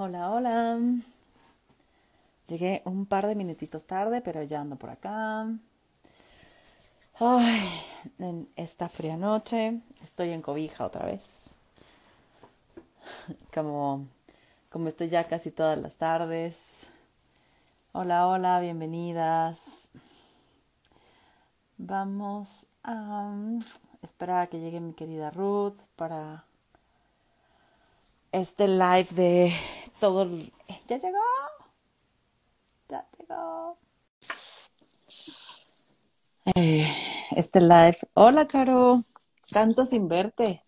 Hola, hola. Llegué un par de minutitos tarde, pero ya ando por acá. Ay, en esta fría noche estoy en cobija otra vez. Como, como estoy ya casi todas las tardes. Hola, hola, bienvenidas. Vamos a esperar a que llegue mi querida Ruth para este live de todo. el- ¿Ya llegó? Ya llegó. Eh, este live. Hola, Caro. Tanto sin verte.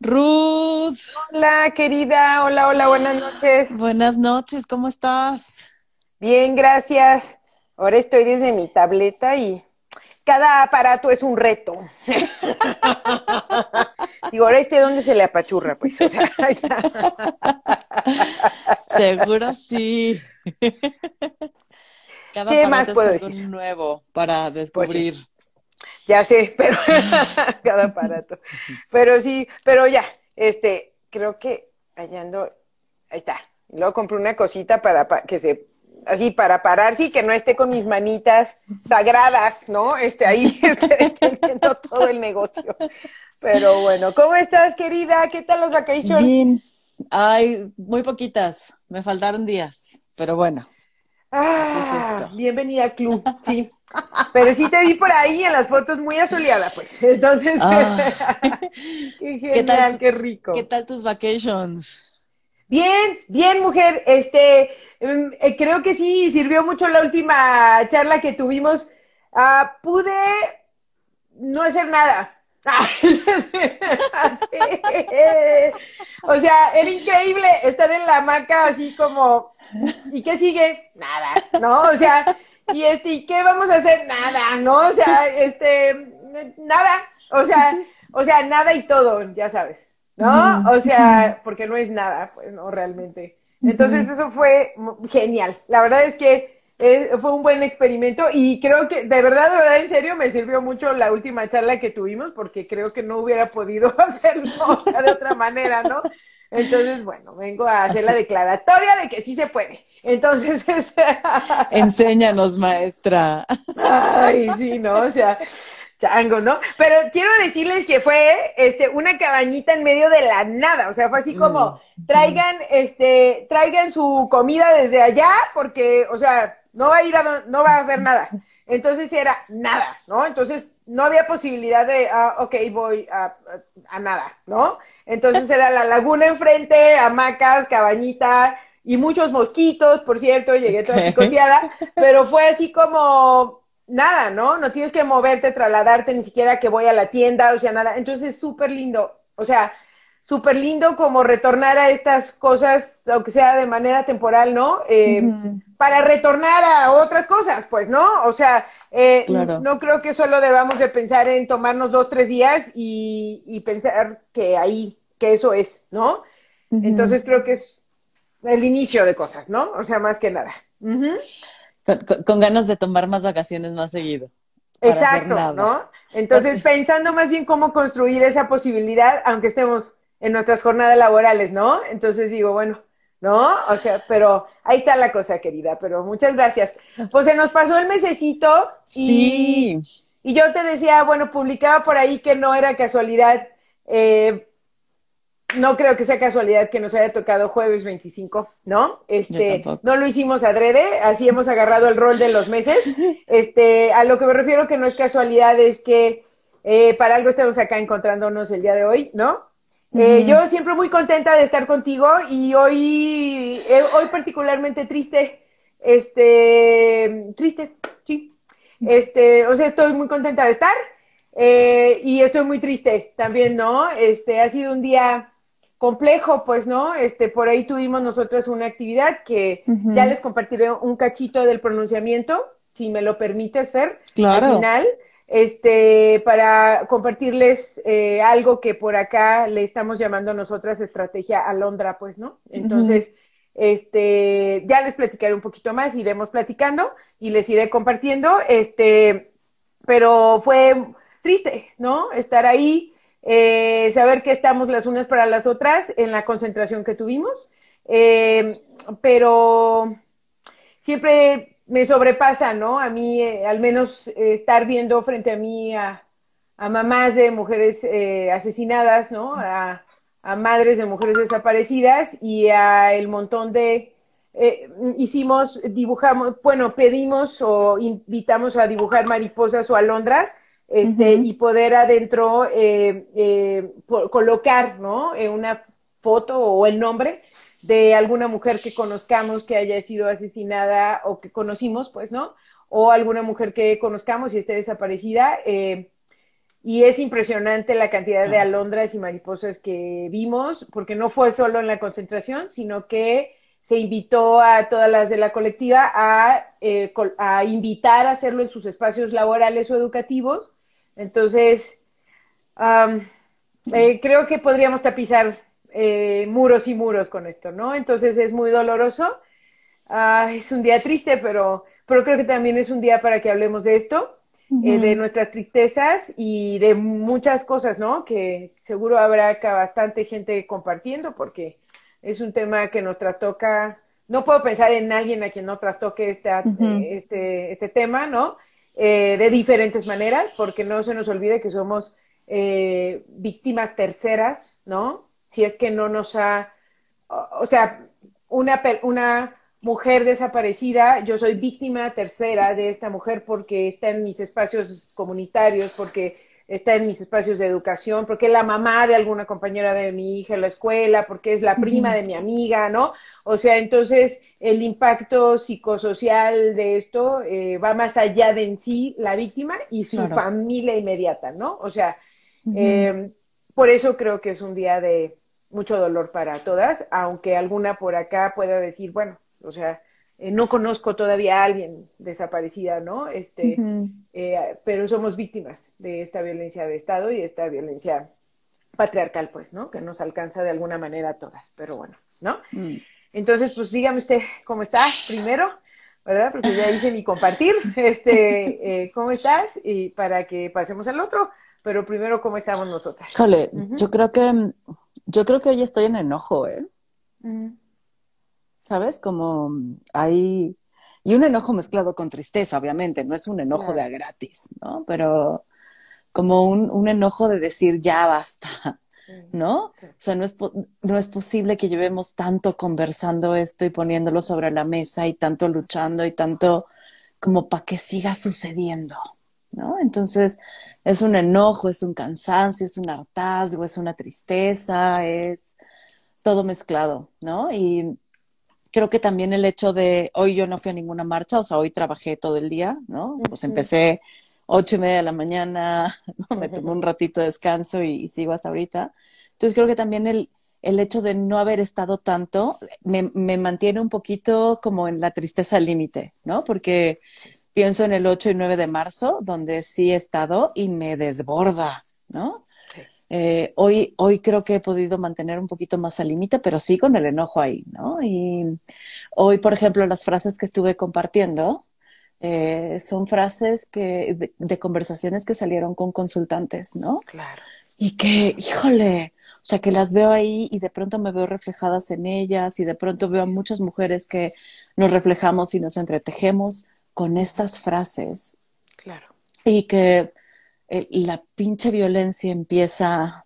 Ruth, Hola, querida. Hola, hola, buenas noches. buenas noches, ¿cómo estás? Bien, gracias. Ahora estoy desde mi tableta y cada aparato es un reto. Digo, ahora este dónde se le apachurra, pues. O sea, ahí está. Seguro sí. Cada ¿Qué más aparato puedo es decir? nuevo para descubrir. ya sé, pero cada aparato. Pero sí, pero ya, este, creo que allá ando, ahí está. Luego compré una cosita para pa- que se, así para pararse y que no esté con mis manitas sagradas, ¿no? Este, ahí esté teniendo todo el negocio. Pero bueno, ¿cómo estás, querida? ¿Qué tal los vacations? Bien. Ay, muy poquitas. Me faltaron días, pero bueno. Es Ah, esto. bienvenida al club, sí. Pero sí te vi por ahí en las fotos muy asoleada, pues. Entonces, Ah. qué ¿Qué genial, tal? qué rico. ¿Qué tal tus vacations? Bien, bien, mujer. Este, em, eh, creo que sí sirvió mucho la última charla que tuvimos. Ah, pude no hacer nada. O sea, era increíble estar en la hamaca así como, ¿y qué sigue? Nada, ¿no? O sea, y este, ¿y qué vamos a hacer? Nada, ¿no? O sea, este, nada, o sea, o sea, nada y todo, ya sabes, ¿no? O sea, porque no es nada, pues, no, realmente. Entonces, eso fue genial. La verdad es que eh, fue un buen experimento y creo que, de verdad, de verdad, en serio, me sirvió mucho la última charla que tuvimos porque creo que no hubiera podido hacerlo, o sea, de otra manera, ¿no? Entonces, bueno, vengo a hacer la declaratoria de que sí se puede. Entonces, este, Enséñanos, maestra. Ay, sí, ¿no? O sea, chango, ¿no? Pero quiero decirles que fue este una cabañita en medio de la nada, o sea, fue así como traigan este traigan su comida desde allá porque, o sea, no va a ir a no va a haber nada. Entonces era nada, ¿no? Entonces no había posibilidad de, ah, ok, voy a, a- a nada, ¿no? Entonces era la laguna enfrente, hamacas, cabañita y muchos mosquitos, por cierto, llegué toda picoteada, pero fue así como nada, ¿no? No tienes que moverte, trasladarte, ni siquiera que voy a la tienda, o sea, nada. Entonces, súper lindo, o sea, súper lindo como retornar a estas cosas, aunque sea de manera temporal, ¿no? Eh, para retornar a otras cosas, pues, ¿no? O sea, eh, Claro. no creo que solo debamos de pensar en tomarnos dos, tres días y, y pensar que ahí, que eso es, ¿no? Entonces creo que es el inicio de cosas, ¿no? O sea, más que nada. Con, con- con ganas de tomar más vacaciones más seguido. Exacto. ¿no? Entonces, pensando más bien cómo construir esa posibilidad, aunque estemos en nuestras jornadas laborales, ¿no? Entonces digo, bueno, ¿no? O sea, pero ahí está la cosa, querida, pero muchas gracias. Pues se nos pasó el mesecito y, Sí. y yo te decía, bueno, publicaba por ahí que no era casualidad, eh, no creo que sea casualidad que nos haya tocado jueves 25, ¿no? Este, no lo hicimos adrede, así hemos agarrado el rol de los meses. Este, a lo que me refiero que no es casualidad es que eh, para algo estamos acá encontrándonos el día de hoy, ¿no? Eh, yo siempre muy contenta de estar contigo y hoy, eh, hoy particularmente triste, este, triste, sí. Este, o sea, estoy muy contenta de estar eh, y estoy muy triste también, ¿no? Este, ha sido un día complejo, pues, ¿no? Este, por ahí tuvimos nosotros una actividad que ya les compartiré un cachito del pronunciamiento, si me lo permites, Fer, Claro. al final, este, para compartirles eh, algo que por acá le estamos llamando nosotras estrategia alondra, pues, ¿no? Entonces, este, ya les platicaré un poquito más, iremos platicando y les iré compartiendo, este, pero fue triste, ¿no? Estar ahí, eh, saber que estamos las unas para las otras en la concentración que tuvimos, eh, pero siempre me sobrepasa, ¿no? A mí, eh, al menos estar viendo frente a mí a, mamás de mujeres asesinadas, ¿no? A, a, madres de mujeres desaparecidas y a el montón de... hicimos, dibujamos, bueno, pedimos o invitamos a dibujar mariposas o alondras este, y poder adentro eh, eh, colocar, ¿no? Eh, una foto o el nombre de alguna mujer que conozcamos que haya sido asesinada o que conocimos, pues, ¿no? O alguna mujer que conozcamos y esté desaparecida. y es impresionante la cantidad de alondras y mariposas que vimos, porque no fue solo en la concentración, sino que se invitó a todas las de la colectiva a, a invitar a hacerlo en sus espacios laborales o educativos entonces, eh, creo que podríamos tapizar eh, muros y muros con esto, ¿no? Entonces es muy doloroso. Ah, es un día triste, pero, pero creo que también es un día para que hablemos de esto, eh, de nuestras tristezas y de muchas cosas, ¿no? Que seguro habrá acá bastante gente compartiendo porque es un tema que nos trastoca. No puedo pensar en alguien a quien no trastoque este, este, este tema, ¿no? Eh, de diferentes maneras, porque no se nos olvide que somos eh, víctimas terceras, ¿no? Si es que no nos ha, o, sea, una, una mujer desaparecida, yo soy víctima tercera de esta mujer porque está en mis espacios comunitarios, porque está en mis espacios de educación, porque es la mamá de alguna compañera de mi hija en la escuela, porque es la prima de mi amiga, ¿no? O sea, entonces el impacto psicosocial de esto eh, va más allá de en sí la víctima y su familia inmediata, ¿no? O sea, eh, por eso creo que es un día de mucho dolor para todas, aunque alguna por acá pueda decir, bueno, o sea, eh, no conozco todavía a alguien desaparecida, ¿no? Este, eh, pero somos víctimas de esta violencia de Estado y de esta violencia patriarcal, pues, ¿no? Que nos alcanza de alguna manera a todas, pero bueno, ¿no? Mm. Entonces, pues dígame usted cómo está primero, ¿verdad? Porque ya hice mi compartir, este, eh, ¿cómo estás? Y para que pasemos al otro, pero primero, ¿cómo estamos nosotras? Híjole, yo creo que, yo creo que hoy estoy en enojo, ¿eh? ¿Sabes? Como hay... Y un enojo mezclado con tristeza, obviamente, no es un enojo de a gratis, ¿no? Pero como un, un enojo de decir, ya basta, ¿no? O sea, no es, no es posible que llevemos tanto conversando esto y poniéndolo sobre la mesa y tanto luchando y tanto como para que siga sucediendo, ¿no? Entonces, es un enojo, es un cansancio, es un hartazgo, es una tristeza, es todo mezclado, ¿no? Y creo que también el hecho de hoy yo no fui a ninguna marcha, o sea, hoy trabajé todo el día, ¿no? Pues empecé ocho y media de la mañana, me tomé un ratito de descanso y, sigo hasta ahorita. Entonces creo que también el, el hecho de no haber estado tanto me, me mantiene un poquito como en la tristeza límite, ¿no? Porque pienso en el 8 y 9 de marzo, donde sí he estado y me desborda, ¿no? Eh, hoy, hoy creo que he podido mantener un poquito más al límite, pero sí con el enojo ahí, ¿no? Y hoy, por ejemplo, las frases que estuve compartiendo eh, son frases que, de, conversaciones que salieron con consultantes, ¿no? Claro. Y que, híjole, o sea, que las veo ahí y de pronto me veo reflejadas en ellas y de pronto veo a muchas mujeres que nos reflejamos y nos entretejemos con estas frases. Claro. Y que la pinche violencia empieza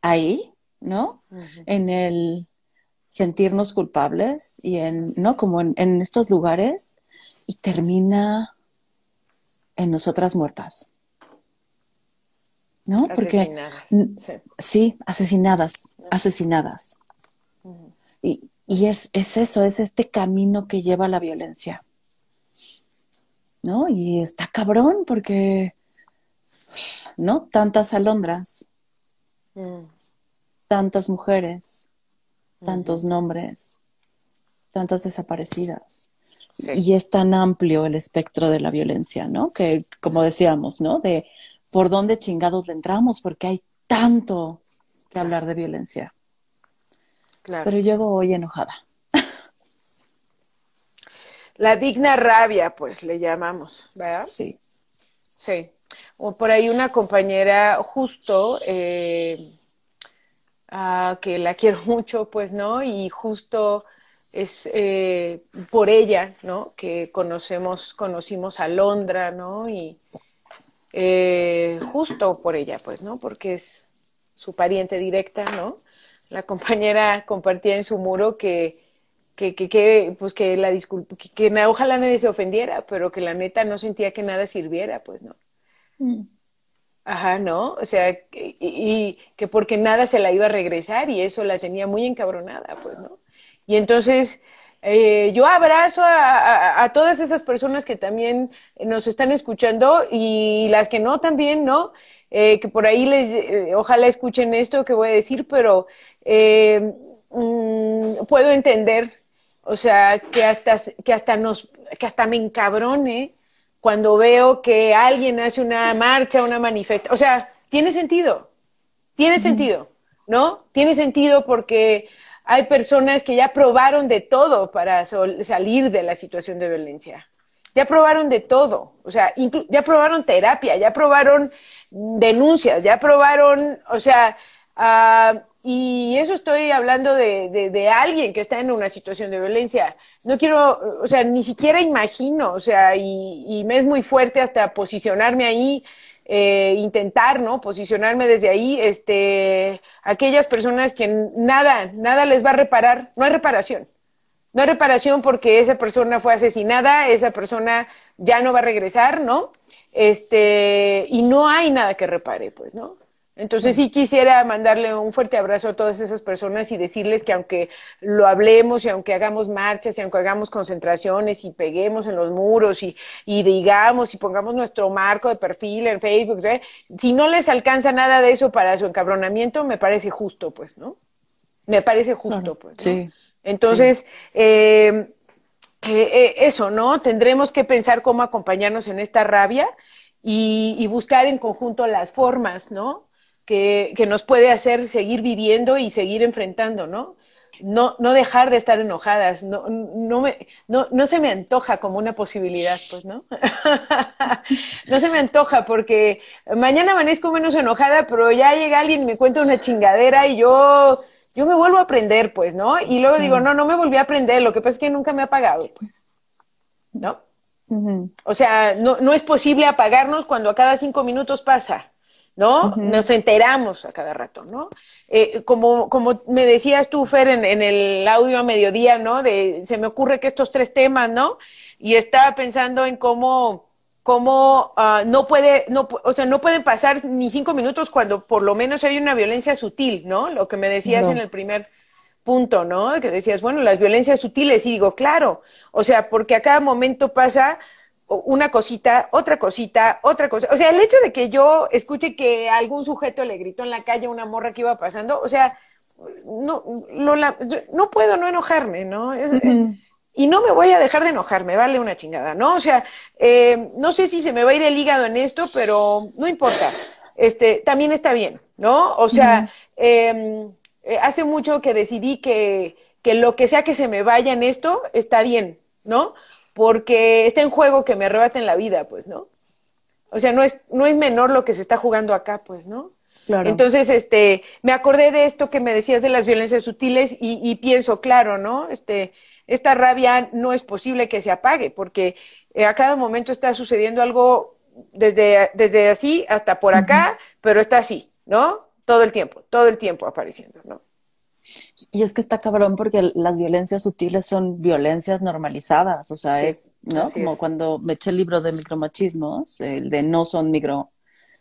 ahí, ¿no? En el sentirnos culpables y en, ¿no? Como en, estos lugares y termina en nosotras muertas. ¿No? Porque sí. asesinadas, asesinadas. Y, y es, es, eso, es este camino que lleva a la violencia. ¿No? Y está cabrón porque ¿no? Tantas alondras, mm. tantas mujeres, tantos nombres, tantas desaparecidas. Y es tan amplio el espectro de la violencia, ¿no? Que, como decíamos, ¿no? De por dónde chingados le entramos, porque hay tanto que hablar de violencia. Claro. Pero llego hoy enojada. La digna rabia, pues le llamamos, ¿verdad? Sí. Sí. O por ahí una compañera justo, eh, que la quiero mucho, pues, ¿no? Y justo es eh, por ella, ¿no? Que conocemos, conocimos a Londra, ¿no? Y eh, justo por ella, pues, ¿no? Porque es su pariente directa, ¿no? La compañera compartía en su muro que que, que, que, pues que la disculpa, que, que, ojalá nadie se ofendiera, pero que la neta no sentía que nada sirviera, pues no. Mm. Ajá, ¿no? O sea, y, que porque nada se la iba a regresar y eso la tenía muy encabronada, pues, ¿no? Y entonces, eh, yo abrazo a, a, todas esas personas que también nos están escuchando y las que no también, ¿no? Eh, que por ahí les, eh, ojalá escuchen esto que voy a decir, pero eh, mm, puedo entender o sea, que hasta, que hasta nos, que hasta me encabrone cuando veo que alguien hace una marcha, una manifestación. O sea, tiene sentido, tiene sentido, ¿no? Tiene sentido porque hay personas que ya probaron de todo para salir de la situación de violencia. Ya probaron de todo, o sea, ya probaron terapia, ya probaron denuncias, ya probaron, o sea, Uh, y eso estoy hablando de, de, alguien que está en una situación de violencia. No quiero, o sea, ni siquiera imagino, o sea, y, y me es muy fuerte hasta posicionarme ahí, eh, intentar, ¿no? Posicionarme desde ahí, este, aquellas personas que nada, nada les va a reparar, no hay reparación. No hay reparación porque esa persona fue asesinada, esa persona ya no va a regresar, ¿no? Este, y no hay nada que repare, pues, ¿no? Entonces sí quisiera mandarle un fuerte abrazo a todas esas personas y decirles que aunque lo hablemos y aunque hagamos marchas y aunque hagamos concentraciones y peguemos en los muros y, y digamos y pongamos nuestro marco de perfil en Facebook, si no les alcanza nada de eso para su encabronamiento, me parece justo, pues, ¿no? Me parece justo, pues. Sí. Entonces, eh, eh, eh, eso, ¿no? Tendremos que pensar cómo acompañarnos en esta rabia y, y buscar en conjunto las formas, ¿no? Que, que, nos puede hacer seguir viviendo y seguir enfrentando, ¿no? No, no dejar de estar enojadas, no, no, me, no, no se me antoja como una posibilidad, pues, ¿no? no se me antoja porque mañana amanezco menos enojada, pero ya llega alguien y me cuenta una chingadera y yo, yo me vuelvo a aprender, pues, ¿no? Y luego digo, no, no me volví a aprender, lo que pasa es que nunca me ha apagado, pues, ¿no? O sea, no, no es posible apagarnos cuando a cada cinco minutos pasa. ¿No? Nos enteramos a cada rato, ¿no? Eh, como, como me decías tú, Fer, en, en, el audio a mediodía, ¿no? De, se me ocurre que estos tres temas, ¿no? Y estaba pensando en cómo, cómo uh, no puede, no, o sea, no pueden pasar ni cinco minutos cuando por lo menos hay una violencia sutil, ¿no? Lo que me decías no. en el primer punto, ¿no? Que decías, bueno, las violencias sutiles, y digo, claro, o sea, porque a cada momento pasa una cosita, otra cosita, otra cosa. O sea, el hecho de que yo escuche que algún sujeto le gritó en la calle a una morra que iba pasando, o sea, no, no, puedo no enojarme, ¿no? Es, uh -huh. Y no me voy a dejar de enojarme, vale una chingada, ¿no? O sea, eh, no sé si se me va a ir el hígado en esto, pero no importa. Este, también está bien, ¿no? O sea, uh -huh. eh, hace mucho que decidí que, que lo que sea que se me vaya en esto está bien, ¿no? Porque está en juego que me arrebaten la vida, pues, ¿no? O sea, no es, no es menor lo que se está jugando acá, pues, ¿no? Claro. Entonces, este, me acordé de esto que me decías de las violencias sutiles y, y pienso, claro, ¿no? Este, esta rabia no es posible que se apague, porque eh, a cada momento está sucediendo algo desde, desde así hasta por acá, uh -huh. pero está así, ¿no? Todo el tiempo, todo el tiempo apareciendo, ¿no? Y es que está cabrón porque las violencias sutiles son violencias normalizadas, o sea, sí, es, ¿no? Como es. cuando me eché el libro de micromachismos, el de no son micro,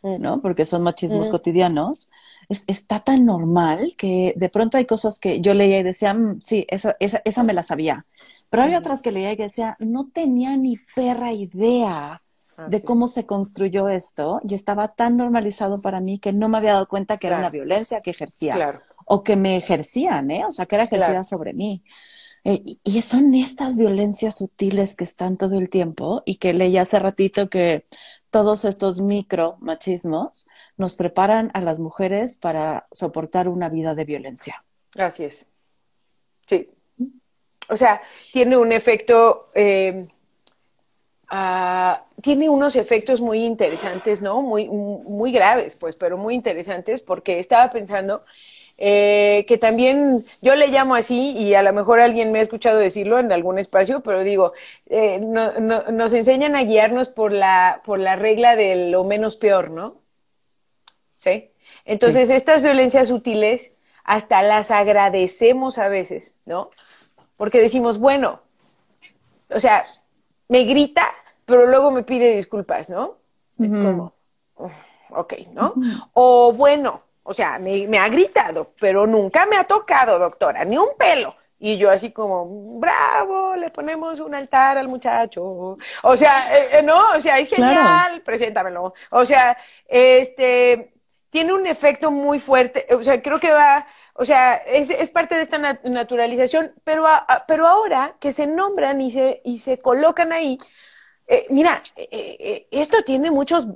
mm. ¿no? Porque son machismos mm. cotidianos. Es, está tan normal que de pronto hay cosas que yo leía y decía, mmm, sí, esa, esa, esa me la sabía. Pero hay mm. otras que leía y decía, no tenía ni perra idea de cómo se construyó esto y estaba tan normalizado para mí que no me había dado cuenta que claro. era una violencia que ejercía. Claro o que me ejercían, ¿eh? O sea, que era ejercida claro. sobre mí. Eh, y son estas violencias sutiles que están todo el tiempo y que leí hace ratito que todos estos micro machismos nos preparan a las mujeres para soportar una vida de violencia. Así es. Sí. O sea, tiene un efecto, eh, ah, tiene unos efectos muy interesantes, ¿no? Muy, muy graves, pues, pero muy interesantes, porque estaba pensando eh, que también yo le llamo así, y a lo mejor alguien me ha escuchado decirlo en algún espacio, pero digo, eh, nos enseñan a guiarnos por la, por la regla de lo menos peor, ¿no? ¿Sí? Entonces, estas violencias sutiles hasta las agradecemos a veces, ¿no? Porque decimos, bueno, o sea, me grita, pero luego me pide disculpas, ¿no? Es como, ok, ¿no? O bueno, o sea, me, ha gritado, pero nunca me ha tocado, doctora, ni un pelo. Y yo así como, bravo, le ponemos un altar al muchacho. O sea, eh, eh, no, o sea, es genial, preséntamelo. O sea, este, tiene un efecto muy fuerte. O sea, creo que va, o sea, es, es parte de esta naturalización, pero, pero ahora que se nombran y se, y se colocan ahí, eh, mira, esto tiene muchos,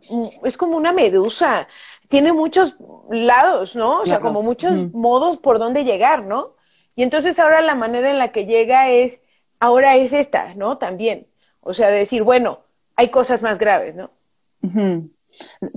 es como una medusa tiene muchos lados, ¿no? O sea, como muchos modos por donde llegar, ¿no? Y entonces ahora la manera en la que llega es, ahora es esta, ¿no? También. O sea, decir, bueno, hay cosas más graves, ¿no?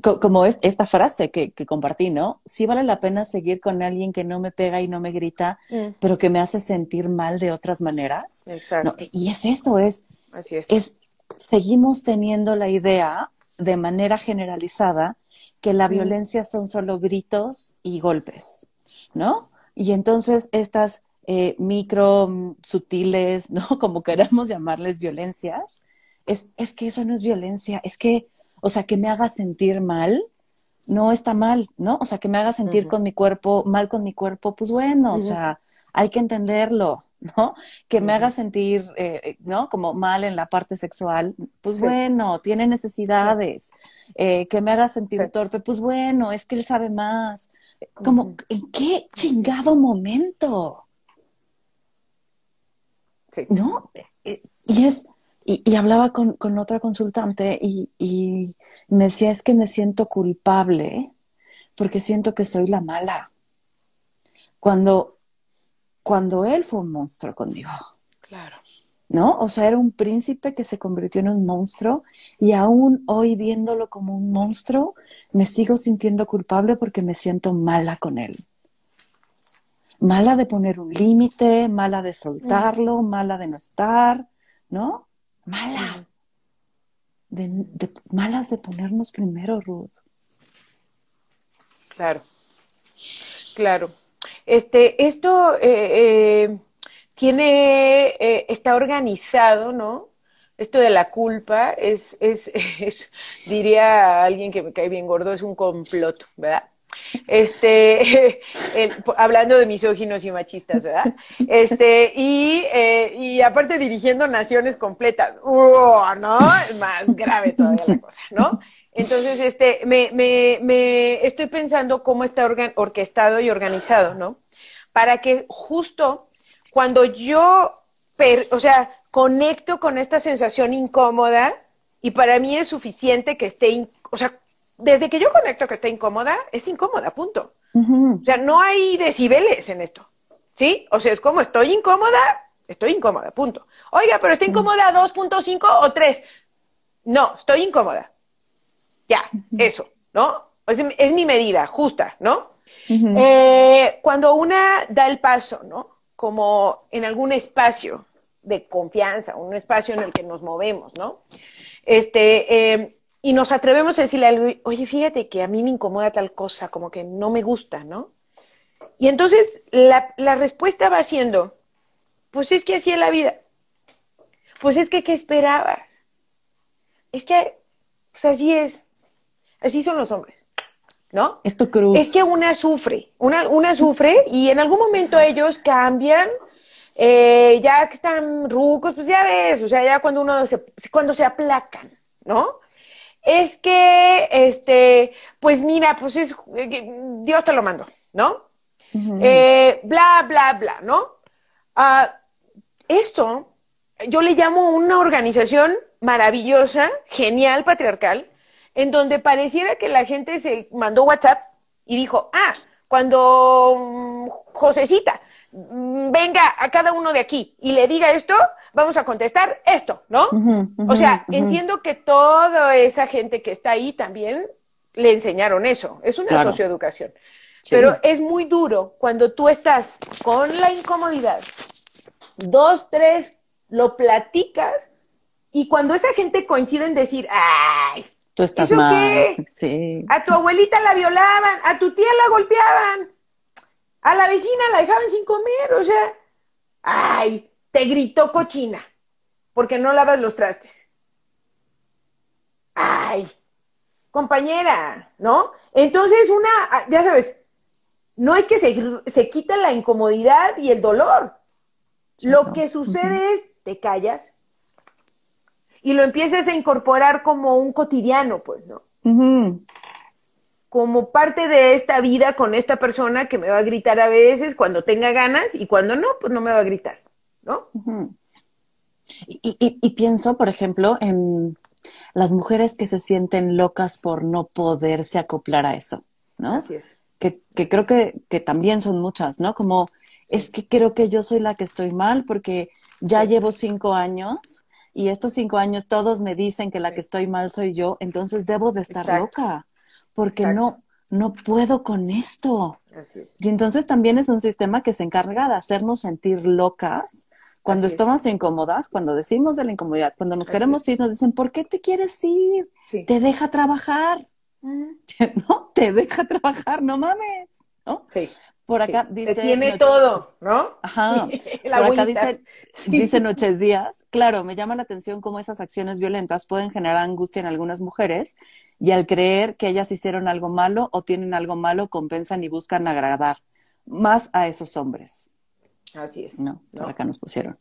Como es esta frase que, compartí, ¿no? Sí vale la pena seguir con alguien que no me pega y no me grita, mm. pero que me hace sentir mal de otras maneras. Exacto. y es eso, es, Así es. es, seguimos teniendo la idea de manera generalizada que la violencia son solo gritos y golpes, ¿no? Y entonces estas eh, micro, mm, sutiles, ¿no? Como queramos llamarles violencias, es, es que eso no es violencia, es que, o sea, que me haga sentir mal, no está mal, ¿no? O sea, que me haga sentir con mi cuerpo, mal con mi cuerpo, pues bueno, o sea, hay que entenderlo, ¿no? Que me haga sentir, eh, ¿no? Como mal en la parte sexual, pues bueno, tiene necesidades. Eh, que me haga sentir torpe, pues bueno, es que él sabe más. Como, ¿en qué chingado momento? ¿No? Eh, y es, y, hablaba con, con, otra consultante y, y me decía, es que me siento culpable porque siento que soy la mala. Cuando cuando él fue un monstruo conmigo. Claro. ¿No? O sea, era un príncipe que se convirtió en un monstruo y aún hoy viéndolo como un monstruo, me sigo sintiendo culpable porque me siento mala con él. Mala de poner un límite, mala de soltarlo, mala de no estar, ¿no? Mala. De, malas de ponernos primero, Ruth. Claro, claro. Este, esto eh, eh, tiene, eh, está organizado, ¿no? Esto de la culpa es, es, es, diría alguien que me cae bien gordo, es un complot, ¿verdad? Este, hablando de misóginos y machistas, ¿verdad? Este, y, y aparte dirigiendo naciones completas, ¡uh! ¿no? Más grave todavía la cosa, ¿no? Entonces, este, me, me, me estoy pensando cómo está orquestado y organizado, ¿no? Para que justo cuando yo, o sea, conecto con esta sensación incómoda, y para mí es suficiente que esté, o sea, desde que yo conecto que esté incómoda, es incómoda, punto. O sea, no hay decibeles en esto, ¿sí? O sea, es como estoy incómoda, estoy incómoda, punto. Oiga, pero está incómoda 2.5 o 3. No, estoy incómoda. Ya, eso, ¿no? Es, es, mi medida justa, ¿no? eh, cuando una da el paso, ¿no? Como en algún espacio de confianza, un espacio en el que nos movemos, ¿no? Este, eh, y nos atrevemos a decirle algo, oye, fíjate que a mí me incomoda tal cosa, como que no me gusta, ¿no? Y entonces la, la respuesta va siendo, pues es que así es la vida. Pues es que, ¿qué esperabas? Es que, pues así es. Así son los hombres, ¿no? Esto cruz. Es que una sufre, una, una sufre y en algún momento ellos cambian, eh, ya que están rucos, pues ya ves, o sea, ya cuando uno se, cuando se aplacan, ¿no? Es que, este, pues mira, pues es, Dios te lo mando, ¿no? Eh, bla, bla, bla, ¿no? Ah, esto, yo le llamo una organización maravillosa, genial, patriarcal, en donde pareciera que la gente se mandó WhatsApp y dijo, ah, cuando mm, Josecita mm, venga a cada uno de aquí y le diga esto, vamos a contestar esto, ¿no? o sea, entiendo que toda esa gente que está ahí también le enseñaron eso, es una socioeducación. Pero es muy duro cuando tú estás con la incomodidad, dos, tres, lo platicas y cuando esa gente coincide en decir, ay, tú estás mal. Sí. A tu abuelita la violaban, a tu tía la golpeaban, a la vecina la dejaban sin comer, o sea, ay, te gritó cochina porque no lavas los trastes. Ay, compañera, ¿no? Entonces una, ya sabes, no es que se, se quita la incomodidad y el dolor. Lo que sucede es, te callas y lo empiezas a incorporar como un cotidiano, pues, ¿no? Como parte de esta vida con esta persona que me va a gritar a veces cuando tenga ganas y cuando no, pues no me va a gritar, ¿no? y, y pienso, por ejemplo, en las mujeres que se sienten locas por no poderse acoplar a eso, ¿no? Así es que, que creo que, que, también son muchas, ¿no? Como es que creo que yo soy la que estoy mal porque ya llevo cinco años y estos cinco años todos me dicen que la que estoy mal soy yo, entonces debo de estar loca porque no, no puedo con esto. Y entonces también es un sistema que se encarga de hacernos sentir locas cuando estamos incómodas, cuando decimos de la incomodidad, cuando nos queremos ir, nos dicen, ¿por qué te quieres ir? Te deja trabajar. ¿no? Te deja trabajar, no mames, ¿no? Sí. Por acá dice. tiene todo, ¿no? Ajá. Por acá dice, dice Noches Días. Claro, me llama la atención cómo esas acciones violentas pueden generar angustia en algunas mujeres y al creer que ellas hicieron algo malo o tienen algo malo, compensan y buscan agradar más a esos hombres. Así es. No, por acá nos pusieron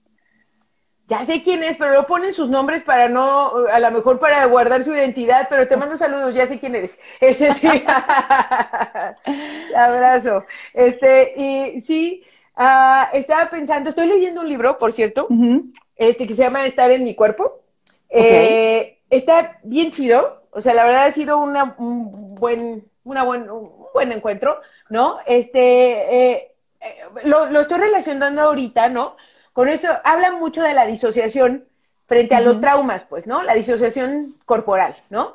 ya sé quién es, pero no ponen sus nombres para no, a lo mejor para guardar su identidad, pero te mando saludos, ya sé quién eres. Ese sí. Abrazo. Este, y sí, uh, estaba pensando, estoy leyendo un libro, por cierto, este que se llama Estar en mi cuerpo. Eh, está bien chido, o sea, la verdad ha sido una, un buen, una buen, un buen encuentro, ¿no? Este, eh, eh, lo, lo estoy relacionando ahorita, ¿no? Con eso habla mucho de la disociación frente a los traumas, pues, ¿no? La disociación corporal, ¿no?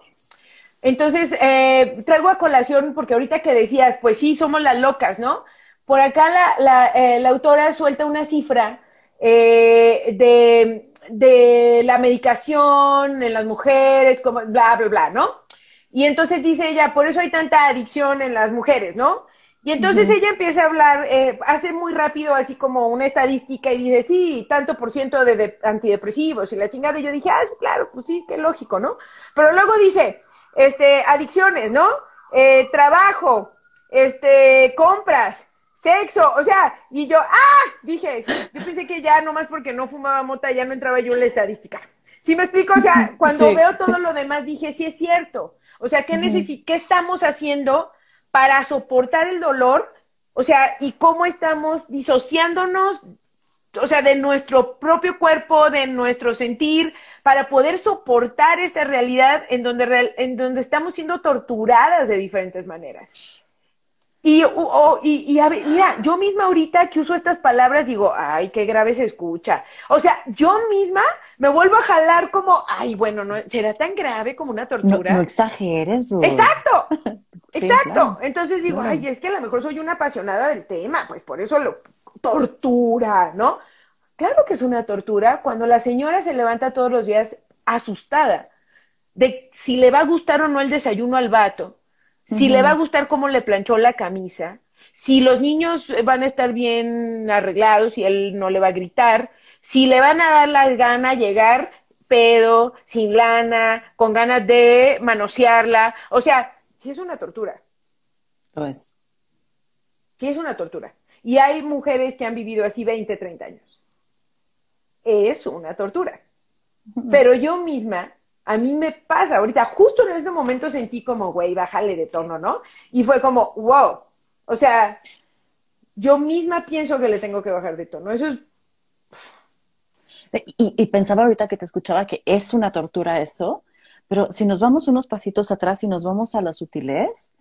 Entonces, eh, traigo a colación, porque ahorita que decías, pues sí, somos las locas, ¿no? Por acá la, la, eh, la autora suelta una cifra eh, de, de, la medicación en las mujeres, como bla, bla, bla, ¿no? Y entonces dice ella, por eso hay tanta adicción en las mujeres, ¿no? Y entonces ella empieza a hablar, eh, hace muy rápido así como una estadística y dice, sí, tanto por ciento de, antidepresivos y la chingada. Y yo dije, ah, sí, claro, pues sí, qué lógico, ¿no? Pero luego dice, este, adicciones, ¿no? Eh, trabajo, este, compras, sexo, o sea, y yo, ah, dije, yo pensé que ya nomás porque no fumaba mota ya no entraba yo en la estadística. ¿Sí me explico? O sea, cuando veo todo lo demás dije, sí es cierto. O sea, ¿qué, ¿qué estamos haciendo? Para soportar el dolor, o sea, y cómo estamos disociándonos, o sea, de nuestro propio cuerpo, de nuestro sentir, para poder soportar esta realidad en donde, en donde estamos siendo torturadas de diferentes maneras. Y, y, y mira, yo misma ahorita que uso estas palabras digo, ay, qué grave se escucha. O sea, yo misma me vuelvo a jalar como, ay, bueno, no, ¿será tan grave como una tortura? No, exageres. Exacto, exacto. Entonces digo, ay, es que a lo mejor soy una apasionada del tema, pues por eso lo tortura, ¿no? Claro que es una tortura cuando la señora se levanta todos los días asustada de si le va a gustar o no el desayuno al vato si le va a gustar cómo le planchó la camisa, si los niños van a estar bien arreglados y él no le va a gritar, si le van a dar la gana llegar pedo, sin lana, con ganas de manosearla, o sea, sí es una tortura. Lo es. Sí es una tortura. Y hay mujeres que han vivido así 20, 30 años. Es una tortura. Pero yo misma a mí me pasa, ahorita justo en este momento sentí como, güey, bájale de tono, ¿no? Y fue como, wow, o sea, yo misma pienso que le tengo que bajar de tono, eso es... Y, pensaba ahorita que te escuchaba que es una tortura eso, pero si nos vamos unos pasitos atrás y nos vamos a la sutilez,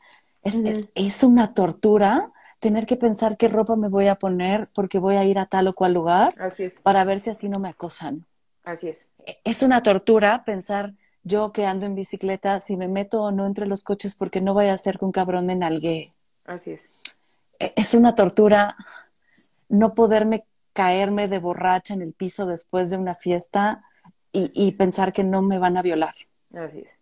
es, es una tortura tener que pensar qué ropa me voy a poner porque voy a ir a tal o cual lugar Así es. para ver si así no me acosan. Así es. Es una tortura pensar yo que ando en bicicleta si me meto o no entre los coches porque no vaya a ser que un cabrón me nalgue. Así es. E, es una tortura no poderme caerme de borracha en el piso después de una fiesta y, y pensar que no me van a violar. Así es.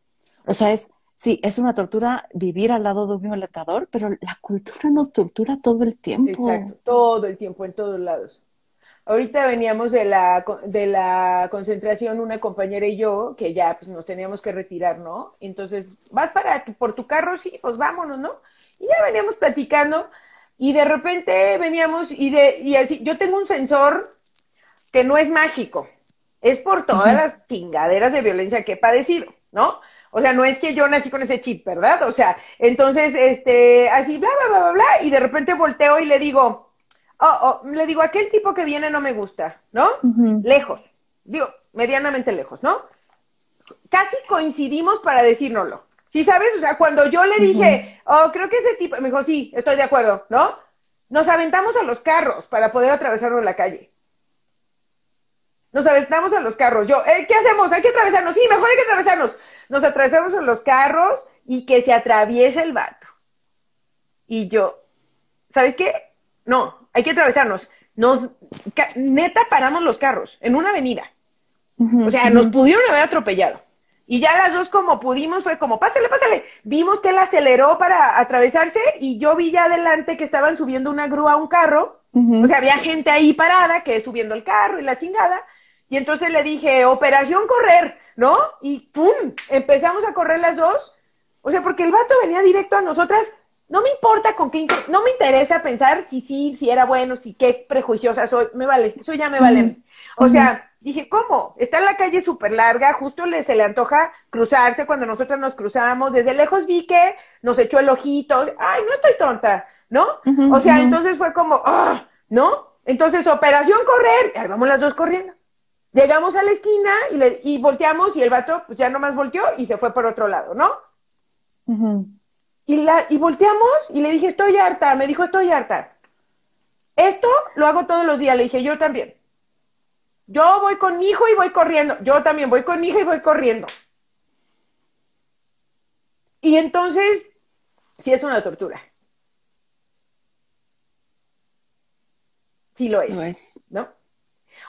O sea, es, sí, es una tortura vivir al lado de un violentador, pero la cultura nos tortura todo el tiempo. Exacto, todo el tiempo, en todos lados. Ahorita veníamos de la, de la concentración, una compañera y yo, que ya pues, nos teníamos que retirar, ¿no? Entonces, ¿vas para por tu carro? Sí, pues vámonos, ¿no? Y ya veníamos platicando y de repente veníamos y, de, y así, yo tengo un sensor que no es mágico, es por todas las chingaderas de violencia que he padecido, ¿no? O sea, no es que yo nací con ese chip, ¿verdad? O sea, entonces, este, así, bla, bla, bla, bla, bla, y de repente volteo y le digo, oh, oh, le digo, aquel tipo que viene no me gusta, ¿no? Lejos, digo, medianamente lejos, ¿no? Casi coincidimos para decírnoslo. ¿Sí sabes? O sea, cuando yo le dije, oh, creo que ese tipo, me dijo, sí, estoy de acuerdo, ¿no? Nos aventamos a los carros para poder atravesarnos la calle. Nos aventamos a los carros. Yo, eh, ¿qué hacemos? Hay que atravesarnos. Sí, mejor hay que atravesarnos. Nos atravesamos a los carros y que se atraviese el vato. Y yo, ¿sabes qué? No, hay que atravesarnos. Nos, neta, paramos los carros en una avenida. o sea, nos pudieron haber atropellado. Y ya las dos como pudimos fue como, pásale, pásale. Vimos que él aceleró para atravesarse y yo vi ya adelante que estaban subiendo una grúa a un carro. O sea, había gente ahí parada que subiendo el carro y la chingada. Y entonces le dije, operación correr, ¿no? Y ¡pum! Empezamos a correr las dos. O sea, porque el vato venía directo a nosotras. No me importa con qué, no me interesa pensar si sí, si era bueno, si qué prejuiciosa soy. Me vale, eso ya me vale. O sea, dije, ¿cómo? Está en la calle súper larga, justo le, se le antoja cruzarse cuando nosotros nos cruzamos. Desde lejos vi que nos echó el ojito. Ay, no estoy tonta, ¿no? o sea, entonces fue como, ah, ¿no? Entonces, operación correr. Ahí vamos las dos corriendo. Llegamos a la esquina y, le, y volteamos y el vato pues ya nomás volteó y se fue por otro lado, ¿no? Y, la, y volteamos y le dije, estoy harta. Me dijo, estoy harta. Esto lo hago todos los días. Le dije, yo también. Yo voy con mi hijo y voy corriendo. Yo también voy con mi hija y voy corriendo. Y entonces, sí es una tortura. Sí lo es. Lo es. ¿No?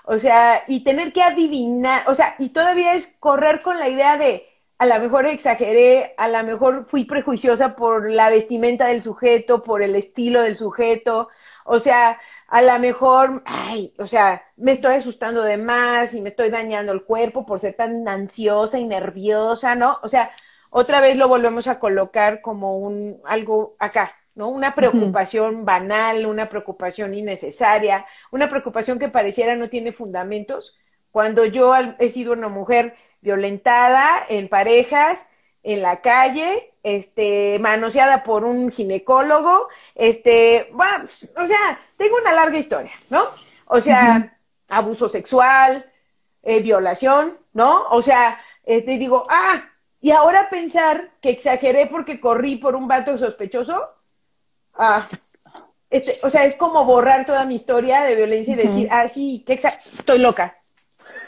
O sea, y tener que adivinar, o sea, y todavía es correr con la idea de, a lo mejor exageré, a lo mejor fui prejuiciosa por la vestimenta del sujeto, por el estilo del sujeto, o sea, a lo mejor, ay, o sea, me estoy asustando de más y me estoy dañando el cuerpo por ser tan ansiosa y nerviosa, ¿no? O sea, otra vez lo volvemos a colocar como un algo acá, ¿no? Una preocupación banal, una preocupación innecesaria, una preocupación que pareciera no tiene fundamentos, cuando yo he sido una mujer violentada en parejas, en la calle, este, manoseada por un ginecólogo, este, bueno, o sea, tengo una larga historia, ¿no? O sea, abuso sexual, eh, violación, ¿no? O sea, este, digo, ah, y ahora pensar que exageré porque corrí por un vato sospechoso, ah, este, o sea, es como borrar toda mi historia de violencia y decir, ah, sí, que estoy loca.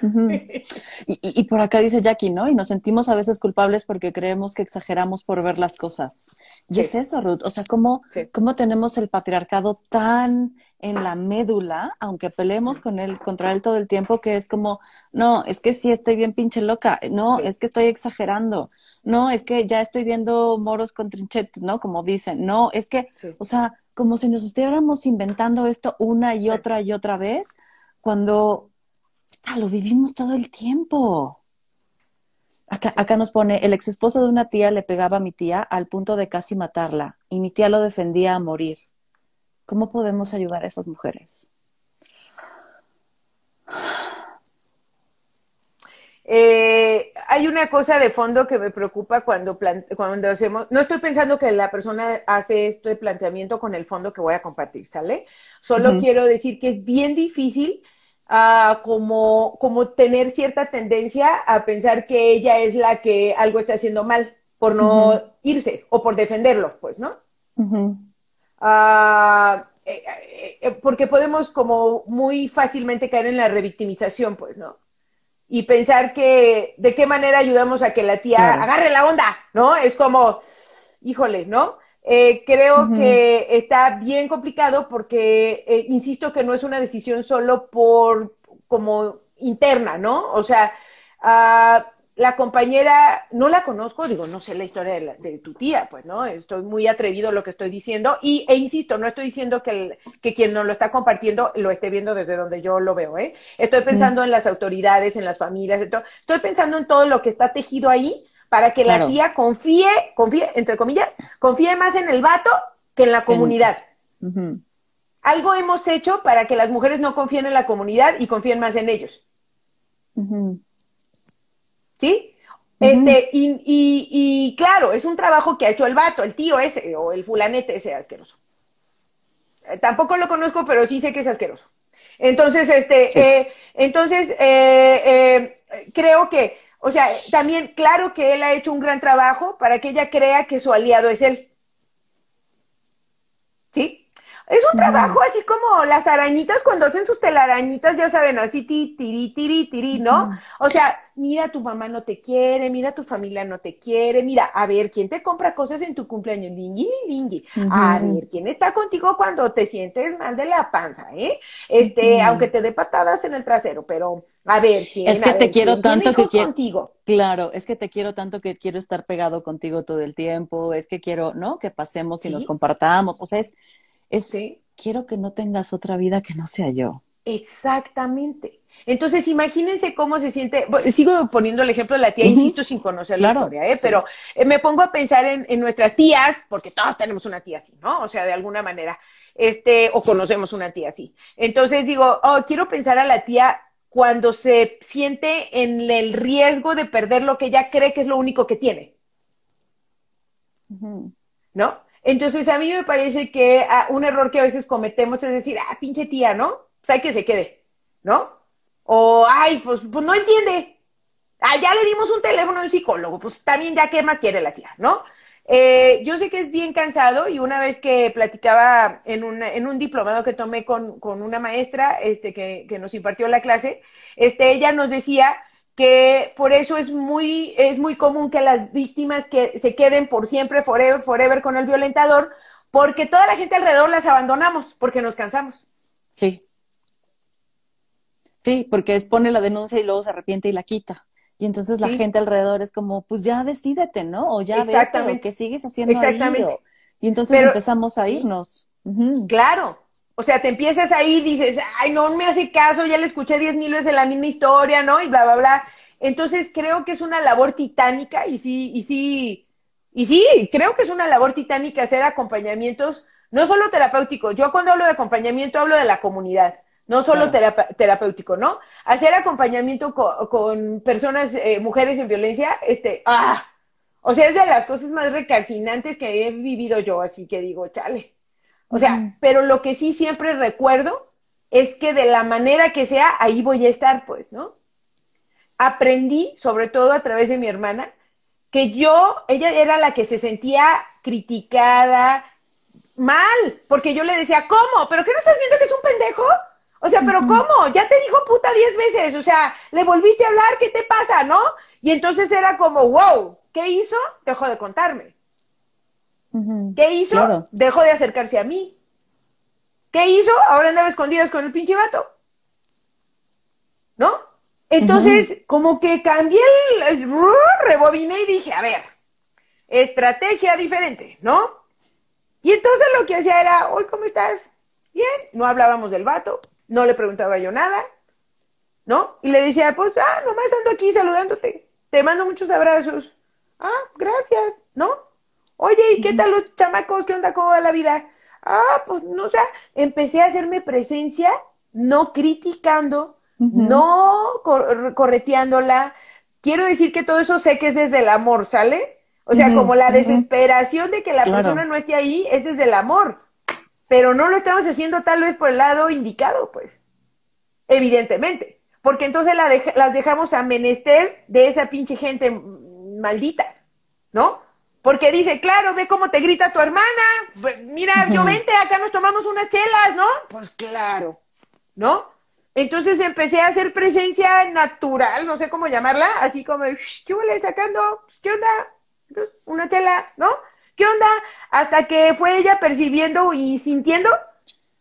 y, por acá dice Jackie, ¿no? Y nos sentimos a veces culpables porque creemos que exageramos por ver las cosas. Y es eso, Ruth. O sea, ¿cómo, ¿cómo tenemos el patriarcado tan en la médula, aunque peleemos con él, contra él todo el tiempo, que es como, no, es que sí estoy bien pinche loca, no, es que estoy exagerando, no, es que ya estoy viendo moros con trinchetes, ¿no? Como dicen, no, es que, o sea, como si nos estuviéramos inventando esto una y otra y otra vez, cuando lo vivimos todo el tiempo. Acá, acá, nos pone, el ex esposo de una tía le pegaba a mi tía al punto de casi matarla y mi tía lo defendía a morir. ¿Cómo podemos ayudar a esas mujeres? Eh, hay una cosa de fondo que me preocupa cuando, cuando hacemos, no estoy pensando que la persona hace este planteamiento con el fondo que voy a compartir, ¿sale? Solo quiero decir que es bien difícil uh, como, como tener cierta tendencia a pensar que ella es la que algo está haciendo mal por no irse o por defenderlo, pues, ¿no? ah, eh, eh, eh, porque podemos como muy fácilmente caer en la revictimización, pues, ¿no? Y pensar que de qué manera ayudamos a que la tía agarre la onda, ¿no? Es como, híjole, ¿no? Creo que está bien complicado porque, insisto que no es una decisión solo por como interna, ¿no? O sea, uh, la compañera, no la conozco, digo, no sé la historia de, tu tía, pues, ¿no? Estoy muy atrevido lo que estoy diciendo y, e insisto, no estoy diciendo que, que quien nos lo está compartiendo lo esté viendo desde donde yo lo veo, ¿eh? Estoy pensando en las autoridades, en las familias, estoy pensando en todo lo que está tejido ahí para que la tía confíe, confíe, entre comillas, confíe más en el vato que en la comunidad. Algo hemos hecho para que las mujeres no confíen en la comunidad y confíen más en ellos. ¿sí? Este, y, y, claro, es un trabajo que ha hecho el vato, el tío ese, o el fulanete ese asqueroso. Eh, tampoco lo conozco, pero sí sé que es asqueroso. Entonces, este, eh, entonces, eh, creo que, o sea, también, claro que él ha hecho un gran trabajo para que ella crea que su aliado es él. ¿Sí? Es un trabajo así como las arañitas cuando hacen sus telarañitas, ya saben, así ti, tiri, tiri, tiri, ¿no? O sea, mira, tu mamá no te quiere, mira, tu familia no te quiere, mira, a ver, ¿quién te compra cosas en tu cumpleaños? Lingui, lingui. A ver, ¿quién está contigo cuando te sientes mal de la panza, eh? Este, aunque te dé patadas en el trasero, pero a ver, ¿quién? Es que te quiero tanto que quiero. Contigo? Claro, es que te quiero tanto que quiero estar pegado contigo todo el tiempo, es que quiero, ¿no? Que pasemos y nos compartamos, o sea, es es, quiero que no tengas otra vida que no sea yo. Exactamente. Entonces, imagínense cómo se siente. sigo poniendo el ejemplo de la tía, insisto, sin conocer la historia, ¿eh? pero eh, me pongo a pensar en, nuestras tías, porque todos tenemos una tía así, ¿no? O sea, de alguna manera, este, o conocemos una tía así. Entonces digo, oh, quiero pensar a la tía cuando se siente en el riesgo de perder lo que ella cree que es lo único que tiene. ¿No? Entonces, a mí me parece que ah, un error que a veces cometemos es decir, ah, pinche tía, ¿no? Pues hay que se quede, ¿no? O, ay, pues, pues no entiende. Ah, ya le dimos un teléfono a un psicólogo, pues también ya qué más quiere la tía, ¿no? Eh, yo sé que es bien cansado y una vez que platicaba en un, en un diplomado que tomé con, con una maestra este, que, que nos impartió la clase, este, ella nos decía que por eso es muy, es muy común que las víctimas que se queden por siempre, forever, forever con el violentador, porque toda la gente alrededor las abandonamos, porque nos cansamos. Sí. Sí, porque expone la denuncia y luego se arrepiente y la quita. Y entonces la gente alrededor es como, pues ya decídete, ¿no? O ya vete, o que sigues haciendo Exactamente. y entonces empezamos a irnos. Claro, o sea, te empiezas ahí y dices, ay, no me hace caso, ya le escuché diez mil veces la misma historia, ¿no? Y bla, bla, bla. Entonces creo que es una labor titánica y sí, y sí, y sí, creo que es una labor titánica hacer acompañamientos, no solo terapéuticos. Yo cuando hablo de acompañamiento hablo de la comunidad, no solo terapéutico, ¿no? Hacer acompañamiento con, personas, eh, mujeres en violencia, este, ah, o sea, es de las cosas más recalcinantes que he vivido yo, así que digo, chale. O sea, pero lo que sí siempre recuerdo es que de la manera que sea, ahí voy a estar, pues, ¿no? Aprendí, sobre todo a través de mi hermana, que yo, ella era la que se sentía criticada, mal, porque yo le decía, ¿cómo? ¿Pero qué no estás viendo que es un pendejo? O sea, ¿pero cómo? Ya te dijo puta diez veces, o sea, le volviste a hablar, ¿qué te pasa, no? Y entonces era como, wow, ¿qué hizo? Dejó de contarme. ¿Qué hizo? Dejó de acercarse a mí. ¿Qué hizo? Ahora andaba escondidas con el pinche vato. ¿No? Entonces, como que cambié el, rebobiné y dije, a ver, estrategia diferente, ¿no? Y entonces lo que hacía era, hoy, ¿cómo estás? Bien, no hablábamos del vato, no le preguntaba yo nada, ¿no? Y le decía, pues, ah, nomás ando aquí saludándote, te mando muchos abrazos. Ah, gracias, ¿no? Oye, ¿y qué tal los chamacos? ¿Qué onda? ¿Cómo va la vida? Ah, pues no, o sea, empecé a hacerme presencia, no criticando, no correteándola. Quiero decir que todo eso sé que es desde el amor, ¿sale? O sea, como la desesperación de que la persona no esté ahí es desde el amor. Pero no lo estamos haciendo tal vez por el lado indicado, pues. Evidentemente. Porque entonces las dejamos a menester de esa pinche gente maldita, ¿no? Porque dice, claro, ve cómo te grita tu hermana. Pues mira, yo vente, acá nos tomamos unas chelas, ¿no? Pues claro, ¿no? Entonces empecé a hacer presencia natural, no sé cómo llamarla, así como, ¿qué huele sacando? Pues, ¿Qué onda? Pues, una chela, ¿no? ¿Qué onda? Hasta que fue ella percibiendo y sintiendo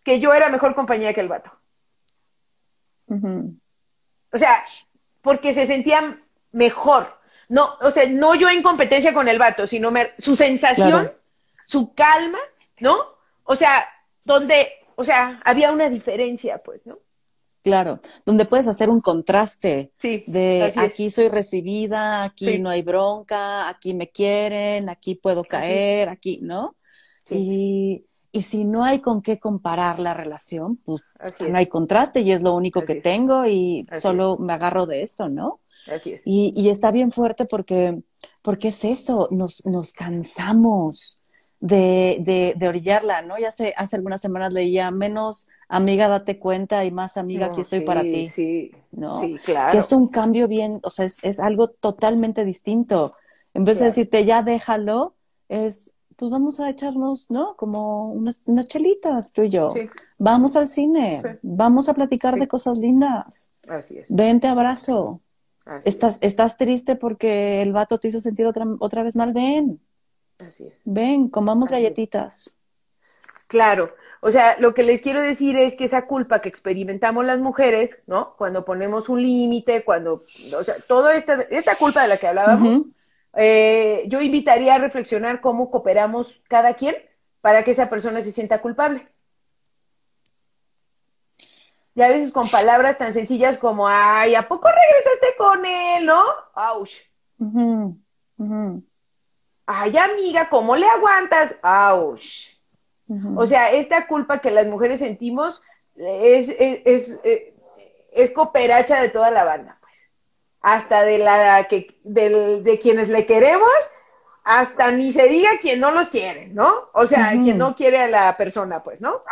que yo era mejor compañía que el vato. O sea, porque se sentía mejor. No, o sea, no yo en competencia con el vato, sino su sensación, su calma, ¿no? O sea, donde, o sea, había una diferencia, pues, ¿no? Claro, donde puedes hacer un contraste de aquí soy recibida, aquí no hay bronca, aquí me quieren, aquí puedo caer, aquí, ¿no? Y, y, si no hay con qué comparar la relación, pues no hay contraste y es lo único que tengo y solo me agarro de esto, ¿no? Así es. Y, y, está bien fuerte porque, porque es eso, nos, nos cansamos de, de, de orillarla, ¿no? Ya hace, hace algunas semanas leía menos amiga, date cuenta y más amiga, aquí estoy para ti. Sí, ¿no? sí, claro. Que es un cambio bien, o sea, es, algo totalmente distinto. En vez de decirte, ya déjalo, es, pues vamos a echarnos, ¿no? Como unas, unas chelitas, tú y yo. Vamos al cine, vamos a platicar de cosas lindas. Así es. Ven, te estás, estás triste porque el vato te hizo sentir otra, otra vez mal, ven. Así es. Ven, comamos galletitas. Claro, o sea, lo que les quiero decir es que esa culpa que experimentamos las mujeres, ¿no? Cuando ponemos un límite, cuando, o sea, toda esta, esta culpa de la que hablábamos, eh, yo invitaría a reflexionar cómo cooperamos cada quien para que esa persona se sienta culpable. Y a veces con palabras tan sencillas como, ay, ¿a poco regresaste con él, no? ¡Auch! Ay, amiga, ¿cómo le aguantas? ¡Auch! O sea, esta culpa que las mujeres sentimos es, es, es, cooperacha de toda la banda, pues. Hasta de la que, de, quienes le queremos, hasta ni se diga quien no los quiere, ¿no? O sea, quien no quiere a la persona, pues, ¿no?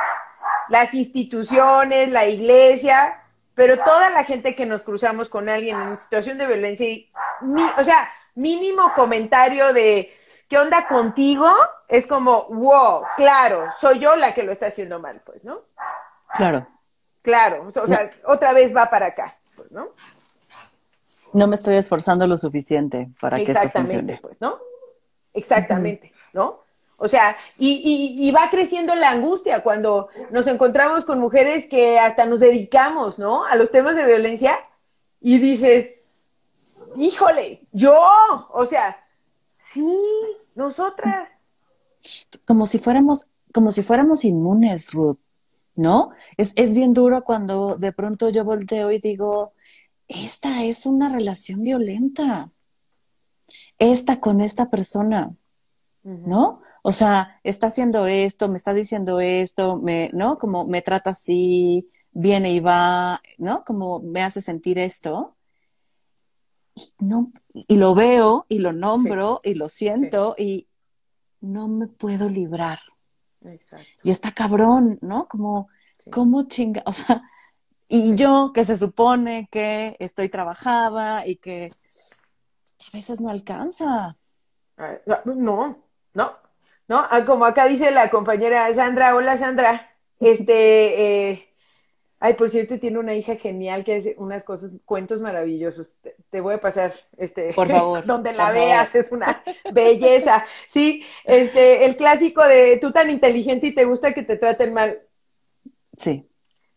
Las instituciones, la iglesia, pero toda la gente que nos cruzamos con alguien en situación de violencia, o sea, mínimo comentario de, ¿qué onda contigo? Es como, wow, claro, soy yo la que lo está haciendo mal, pues, ¿no? Claro. Claro, o sea, otra vez va para acá, pues, ¿no? No me estoy esforzando lo suficiente para que esto funcione. Pues, ¿no? Exactamente, ¿no? O sea, y, y, va creciendo la angustia cuando nos encontramos con mujeres que hasta nos dedicamos, ¿no? A los temas de violencia y dices, híjole, yo, o sea, sí, nosotras. Como si fuéramos, como si fuéramos inmunes, Ruth, ¿no? Es, es bien duro cuando de pronto yo volteo y digo, esta es una relación violenta. Esta con esta persona, ¿no? O sea, está haciendo esto, me está diciendo esto, me, ¿no? Como me trata así, viene y va, ¿no? Como me hace sentir esto no, y lo veo y lo nombro y lo siento y no me puedo librar. Y está cabrón, ¿no? Como, como chinga, o sea, y yo que se supone que estoy trabajada y que a veces no alcanza. No, no, no, ah, como acá dice la compañera Sandra, hola Sandra, este, eh, Ay, por cierto, tiene una hija genial que hace unas cosas, cuentos maravillosos. Te, voy a pasar, este, por favor, donde la veas, es una belleza. Sí, este, el clásico de tú tan inteligente y te gusta que te traten mal. Sí.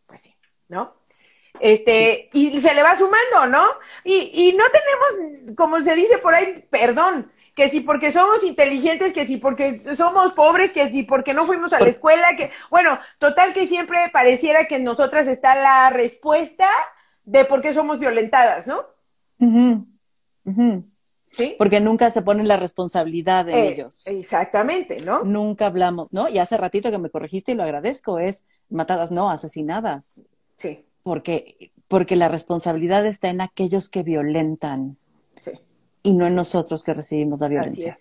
Pues sí, ¿no? Este, y se le va sumando, ¿no? Y, y no tenemos, como se dice por ahí, perdón, que si porque somos inteligentes, que si porque somos pobres, que si porque no fuimos a la escuela, que bueno, total que siempre pareciera que en nosotras está la respuesta de por qué somos violentadas, ¿no? ¿Sí? Porque nunca se pone la responsabilidad de eh, ellos. Exactamente, ¿no? Nunca hablamos, ¿no? Y hace ratito que me corregiste y lo agradezco, es matadas, no, asesinadas. Sí. Porque, porque la responsabilidad está en aquellos que violentan y no en nosotros que recibimos la violencia.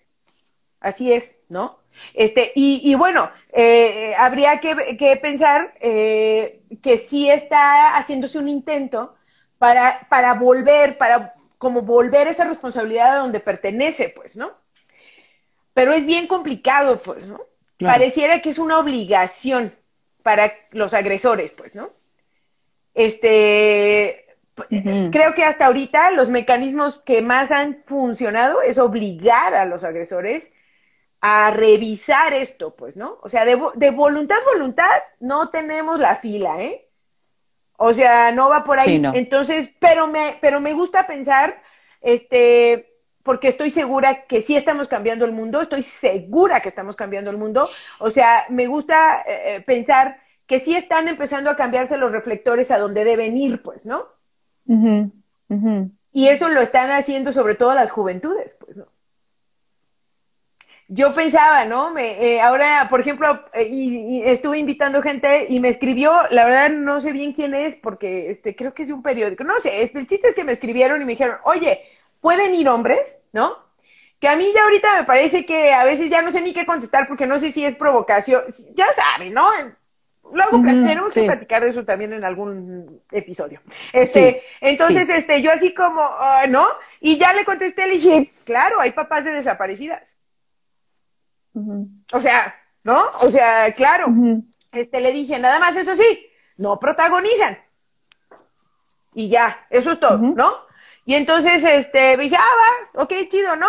Así es, ¿no? Este, y, y bueno, eh, habría que, que pensar eh, que sí está haciéndose un intento para, para volver, para como volver esa responsabilidad a donde pertenece, pues, ¿no? pero es bien complicado, pues, ¿no? Pareciera que es una obligación para los agresores, pues, ¿no? Este, creo que hasta ahorita los mecanismos que más han funcionado es obligar a los agresores a revisar esto, pues, ¿no? O sea, de, de voluntad, voluntad, no tenemos la fila, ¿eh? O sea, no va por ahí. Entonces, pero me, pero me gusta pensar, este, porque estoy segura que sí estamos cambiando el mundo, estoy segura que estamos cambiando el mundo. O sea, me gusta eh, eh, pensar que sí están empezando a cambiarse los reflectores a donde deben ir, pues, ¿no? Y eso lo están haciendo sobre todo las juventudes, pues, ¿no? Yo pensaba, ¿no? Me, eh, ahora, por ejemplo, y, estuve invitando gente y me escribió, la verdad no sé bien quién es, porque este, creo que es un periódico, no sé, este, el chiste es que me escribieron y me dijeron, oye, pueden ir hombres, ¿no? Que a mí ya ahorita me parece que a veces ya no sé ni qué contestar porque no sé si es provocación, ya saben, ¿no? Luego tenemos que platicar de eso también en algún episodio. Este, entonces, este, yo así como, ah, ¿no? Y ya le contesté, le dije, claro, hay papás de desaparecidas. O sea, ¿no? O sea, claro. Este, le dije, nada más eso sí, no protagonizan. Y ya, eso es todo, ¿no? Y entonces, este, me dice, ah, va, ok, chido, ¿no?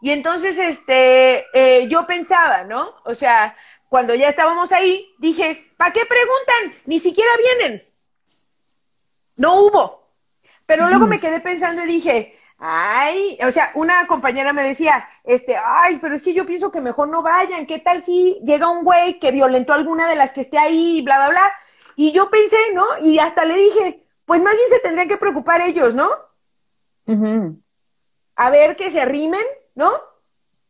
Y entonces, este, eh, yo pensaba, ¿no? O sea, cuando ya estábamos ahí, dije, ¿para qué preguntan? Ni siquiera vienen. No hubo. Pero luego me quedé pensando y dije, ay, o sea, una compañera me decía, este, ay, pero es que yo pienso que mejor no vayan. ¿Qué tal si llega un güey que violentó a alguna de las que esté ahí, bla, bla, bla? Y yo pensé, ¿no? Y hasta le dije, pues más bien se tendrían que preocupar ellos, ¿no? A ver que se arrimen, ¿no?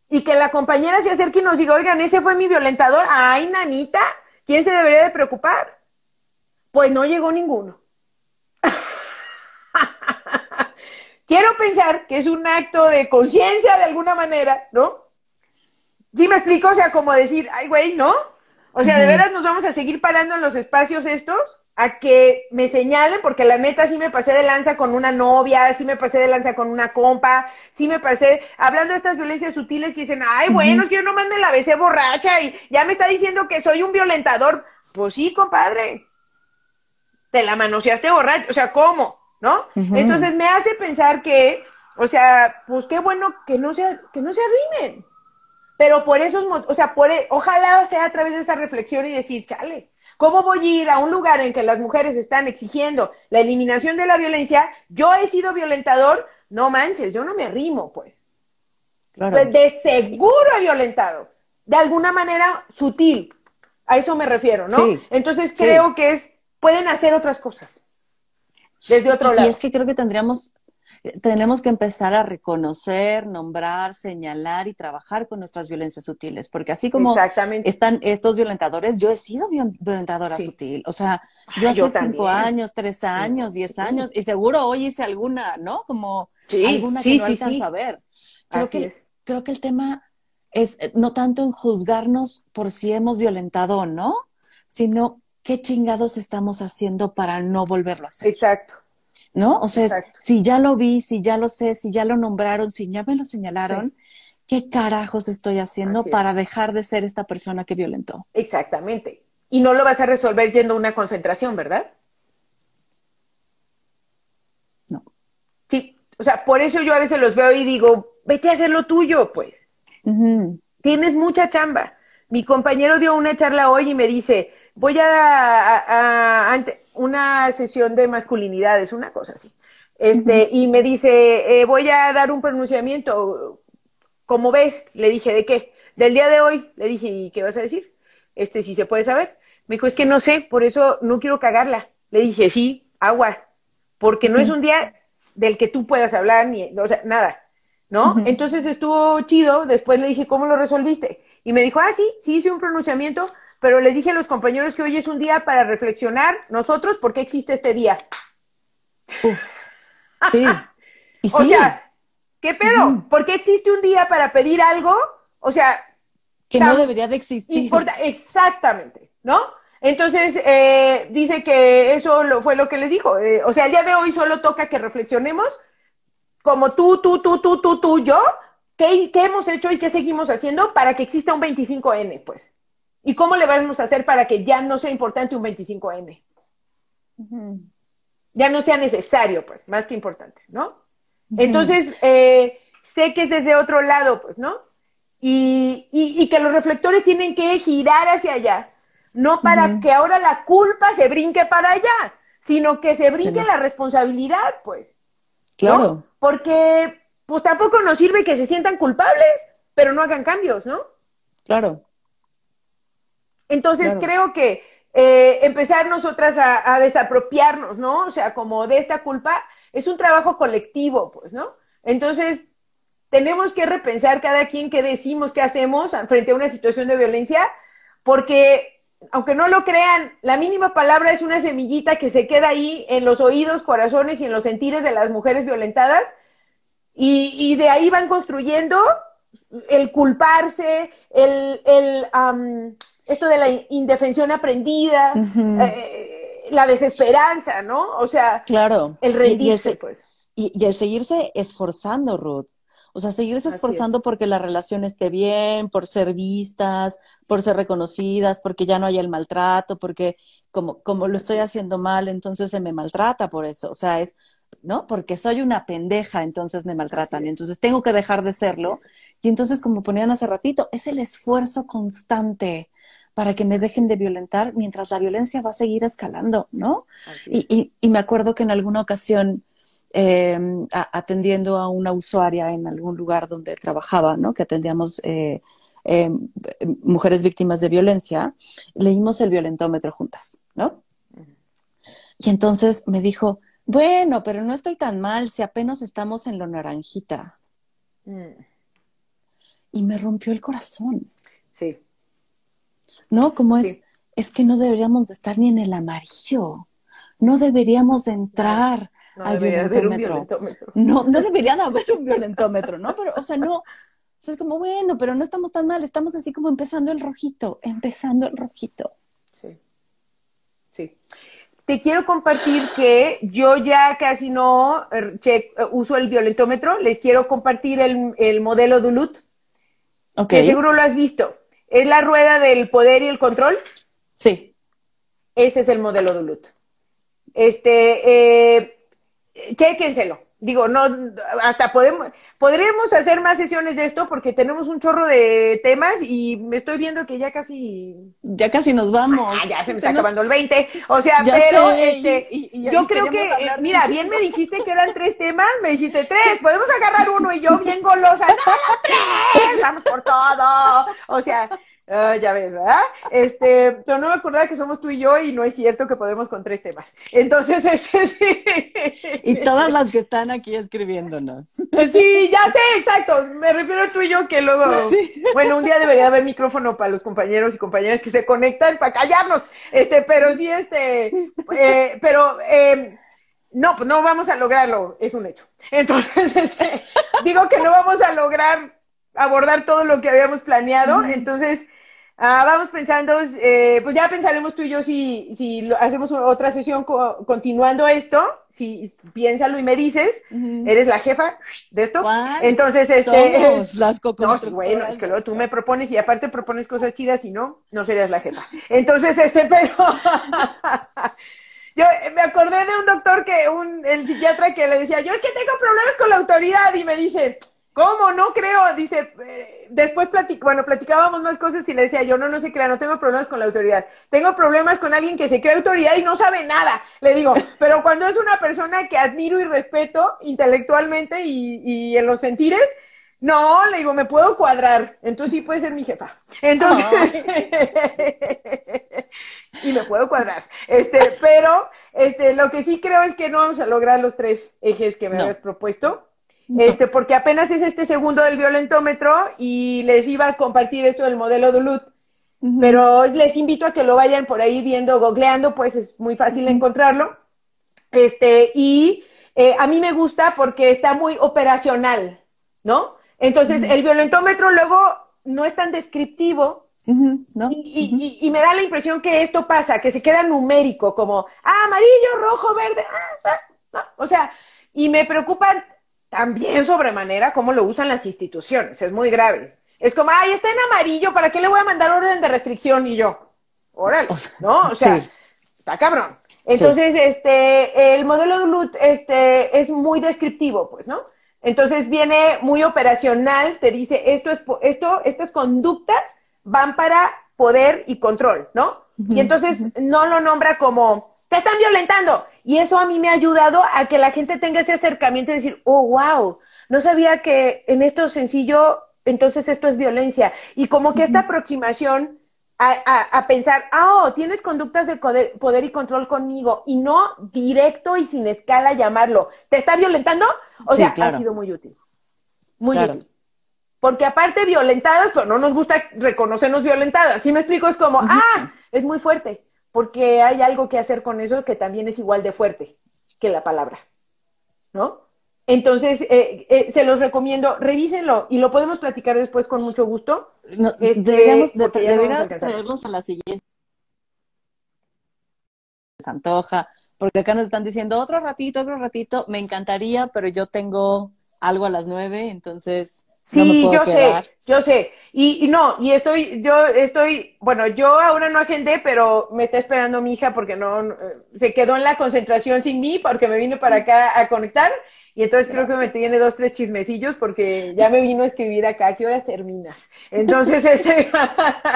Y que la compañera se acerque y nos diga, oigan, ese fue mi violentador. Ay, nanita, ¿quién se debería de preocupar? Pues no llegó ninguno. Quiero pensar que es un acto de conciencia de alguna manera, ¿no? ¿Sí me explico? O sea, como decir, ay, güey, ¿no? O sea, ¿de veras nos vamos a seguir parando en los espacios estos? A que me señalen, porque la neta sí me pasé de lanza con una novia, sí me pasé de lanza con una compa, sí me pasé, hablando de estas violencias sutiles que dicen, ay, bueno, es que yo nomás me la besé borracha y ya me está diciendo que soy un violentador. Pues sí, compadre, te la manoseaste borracha, o sea, ¿cómo? ¿No? Entonces me hace pensar que, o sea, pues qué bueno que no se, que no se arrimen. Pero por esos, o sea, por, e, ojalá sea a través de esa reflexión y decir, chale, ¿Cómo voy a ir a un lugar en que las mujeres están exigiendo la eliminación de la violencia? Yo he sido violentador, no manches, yo no me arrimo, pues. pues de seguro he violentado, de alguna manera sutil. A eso me refiero, ¿no? Entonces creo que es, pueden hacer otras cosas. Desde otro lado. Y es que creo que tendríamos tenemos que empezar a reconocer, nombrar, señalar y trabajar con nuestras violencias sutiles, porque así como están estos violentadores, yo he sido violentadora sutil, o sea, yo hace cinco años, tres años, diez años, y seguro hoy hice alguna, ¿no? Como alguna que no alcanzo a ver. Creo que, creo que el tema es eh, no tanto en juzgarnos por si hemos violentado o no, sino qué chingados estamos haciendo para no volverlo a hacer. Exacto. ¿No? O sea, si ya lo vi, si ya lo sé, si ya lo nombraron, si ya me lo señalaron, ¿qué carajos estoy haciendo para dejar de ser esta persona que violentó? Exactamente. Y no lo vas a resolver yendo a una concentración, ¿verdad? No. Sí, o sea, por eso yo a veces los veo y digo, vete a hacer lo tuyo, pues. Tienes mucha chamba. Mi compañero dio una charla hoy y me dice, voy a, a, una sesión de masculinidades, una cosa así. Este, y me dice, eh, voy a dar un pronunciamiento. Como ves, le dije, ¿de qué? Del día de hoy. Le dije, ¿y qué vas a decir? Este, si se puede saber. Me dijo, es que no sé, por eso no quiero cagarla. Le dije, sí, aguas, porque no es un día del que tú puedas hablar, ni, o sea, nada, ¿no? Entonces estuvo chido, después le dije, ¿cómo lo resolviste? Y me dijo, ah, sí, sí hice un pronunciamiento, pero les dije a los compañeros que hoy es un día para reflexionar nosotros por qué existe este día. Sí. Y O sea, ¿qué pedo? ¿Por qué existe un día para pedir algo? O sea, que no debería de existir. exactamente, ¿no? Entonces, eh, dice que eso lo, fue lo que les dijo. Eh, o sea, el día de hoy solo toca que reflexionemos como tú, tú, tú, tú, tú, tú, yo, ¿qué, ¿qué hemos hecho y qué seguimos haciendo para que exista un 25N, pues? ¿Y cómo le vamos a hacer para que ya no sea importante un 25N? Ya no sea necesario, pues, más que importante, ¿no? Entonces, eh, sé que es desde otro lado, pues, ¿no? Y, y, que los reflectores tienen que girar hacia allá, no para que ahora la culpa se brinque para allá, sino que se brinque la responsabilidad, pues. Claro. Porque, pues tampoco nos sirve que se sientan culpables, pero no hagan cambios, ¿no? Claro. Entonces creo que eh, empezar nosotras a, a, desapropiarnos, ¿no? O sea, como de esta culpa, es un trabajo colectivo, pues, ¿no? Entonces, tenemos que repensar cada quien qué decimos, qué hacemos frente a una situación de violencia, porque aunque no lo crean, la mínima palabra es una semillita que se queda ahí en los oídos, corazones y en los sentires de las mujeres violentadas, y, de ahí van construyendo el culparse, el, el esto de la indefensión aprendida, eh, la desesperanza, ¿no? O sea, claro. el rendirse, pues. Y, el seguirse esforzando, Ruth. O sea, seguirse esforzando porque la relación esté bien, por ser vistas, por ser reconocidas, porque ya no haya el maltrato, porque como, como lo estoy haciendo mal, entonces se me maltrata por eso. O sea, es, ¿no? Porque soy una pendeja, entonces me maltratan. Y entonces tengo que dejar de serlo. Y entonces, como ponían hace ratito, es el esfuerzo constante para que me dejen de violentar mientras la violencia va a seguir escalando, ¿no? Y, y, me acuerdo que en alguna ocasión, em, atendiendo a una usuaria en algún lugar donde trabajaba, ¿no? Que atendíamos eh, em, mujeres víctimas de violencia, leímos el violentómetro juntas, ¿no? Y entonces me dijo, bueno, pero no estoy tan mal si apenas estamos en lo naranjita. Mm. Y me rompió el corazón. ¿No? Como es, es que no deberíamos de estar ni en el amarillo, no deberíamos entrar al violentómetro. No, no debería de haber un violentómetro, ¿no? Pero, o sea, no, o sea, es como, bueno, pero no estamos tan mal, estamos así como empezando el rojito, empezando el rojito. Sí, sí. Te quiero compartir que yo ya casi no er, eh, uso el violentómetro, les quiero compartir el, el modelo Duluth, okay. que seguro lo has visto. ¿Es la rueda del poder y el control? Sí. Ese es el modelo Duluth. Este, eh, chéquenselo. Digo, no, hasta podemos, podríamos hacer más sesiones de esto porque tenemos un chorro de temas y me estoy viendo que ya casi. Ya casi nos vamos. Ah, ya se me está acabando el 20. O sea, pero este, yo creo que, mira, bien me dijiste que eran tres temas, me dijiste tres, podemos agarrar uno y yo bien golosa, ¡no, tres! ¡Vamos por todo! O sea, Ah, ya ves, ¿verdad? Este, pero no me acordaba que somos tú y yo y no es cierto que podemos con tres temas. Entonces, ese sí. Y todas las que están aquí escribiéndonos. Sí, ya sé, exacto. Me refiero a tú y yo que luego, bueno, un día debería haber micrófono para los compañeros y compañeras que se conectan para callarnos. Este, pero sí, este, eh, pero, eh, no, pues no vamos a lograrlo, es un hecho. Entonces, este, digo que no vamos a lograr abordar todo lo que habíamos planeado. Entonces, Ah, vamos pensando, eh, pues ya pensaremos tú y yo si, si hacemos otra sesión continuando esto, si piénsalo y me dices, eres la jefa de esto. Entonces, este, Somos las no, bueno, es que luego tú me propones y aparte propones cosas chidas y no, no serías la jefa. Entonces, este, pero yo me acordé de un doctor que, un, el psiquiatra que le decía, yo es que tengo problemas con la autoridad y me dice, ¿Cómo? No creo. Dice, eh, después platic bueno, platicábamos más cosas y le decía yo, no, no se crea, no tengo problemas con la autoridad. Tengo problemas con alguien que se cree autoridad y no sabe nada. Le digo, pero cuando es una persona que admiro y respeto intelectualmente y, y en los sentires, no, le digo, me puedo cuadrar. Entonces sí puede ser mi jefa. Entonces, y me puedo cuadrar. Este, pero, este, lo que sí creo es que no vamos a lograr los tres ejes que me habías propuesto. Este, porque apenas es este segundo del violentómetro y les iba a compartir esto del modelo Duluth. Pero les invito a que lo vayan por ahí viendo, googleando, pues es muy fácil encontrarlo. Este, y eh, a mí me gusta porque está muy operacional, ¿no? Entonces, el violentómetro luego no es tan descriptivo, ¿no? Y, y, me da la impresión que esto pasa, que se queda numérico, como ah, amarillo, rojo, verde, ah, ah, ah". o sea, y me preocupan también sobremanera cómo lo usan las instituciones, es muy grave. Es como, ay, está en amarillo, ¿para qué le voy a mandar orden de restricción? Y yo, órale, ¿no? O sea, está cabrón. Entonces, este, el modelo de LUT este, es muy descriptivo, pues, ¿no? Entonces viene muy operacional, te dice, esto es, esto, estas conductas van para poder y control, ¿no? Y entonces no lo nombra como, te están violentando. Y eso a mí me ha ayudado a que la gente tenga ese acercamiento y decir, oh, wow, no sabía que en esto sencillo, entonces esto es violencia. Y como que esta aproximación a, pensar, ah, oh, tienes conductas de poder, y control conmigo, y no directo y sin escala llamarlo, ¿te está violentando? O sea, ha sido muy útil. Muy útil. Porque aparte violentadas, pero no nos gusta reconocernos violentadas. Si me explico, es como, ah, es muy fuerte, porque hay algo que hacer con eso que también es igual de fuerte que la palabra. ¿No? Entonces, eh, eh, se los recomiendo, revísenlo y lo podemos platicar después con mucho gusto. Este, deberíamos, traerlos a la siguiente. Se antoja, porque acá nos están diciendo otro ratito, otro ratito, me encantaría, pero yo tengo algo a las nueve, entonces Sí, yo sé, yo sé. Y, no, y estoy, yo estoy, bueno, yo ahora no agendé, pero me está esperando mi hija porque no, se quedó en la concentración sin mí porque me vine para acá a conectar y entonces creo que me tiene dos, tres chismecillos porque ya me vino a escribir acá, ¿qué horas terminas? Entonces, este,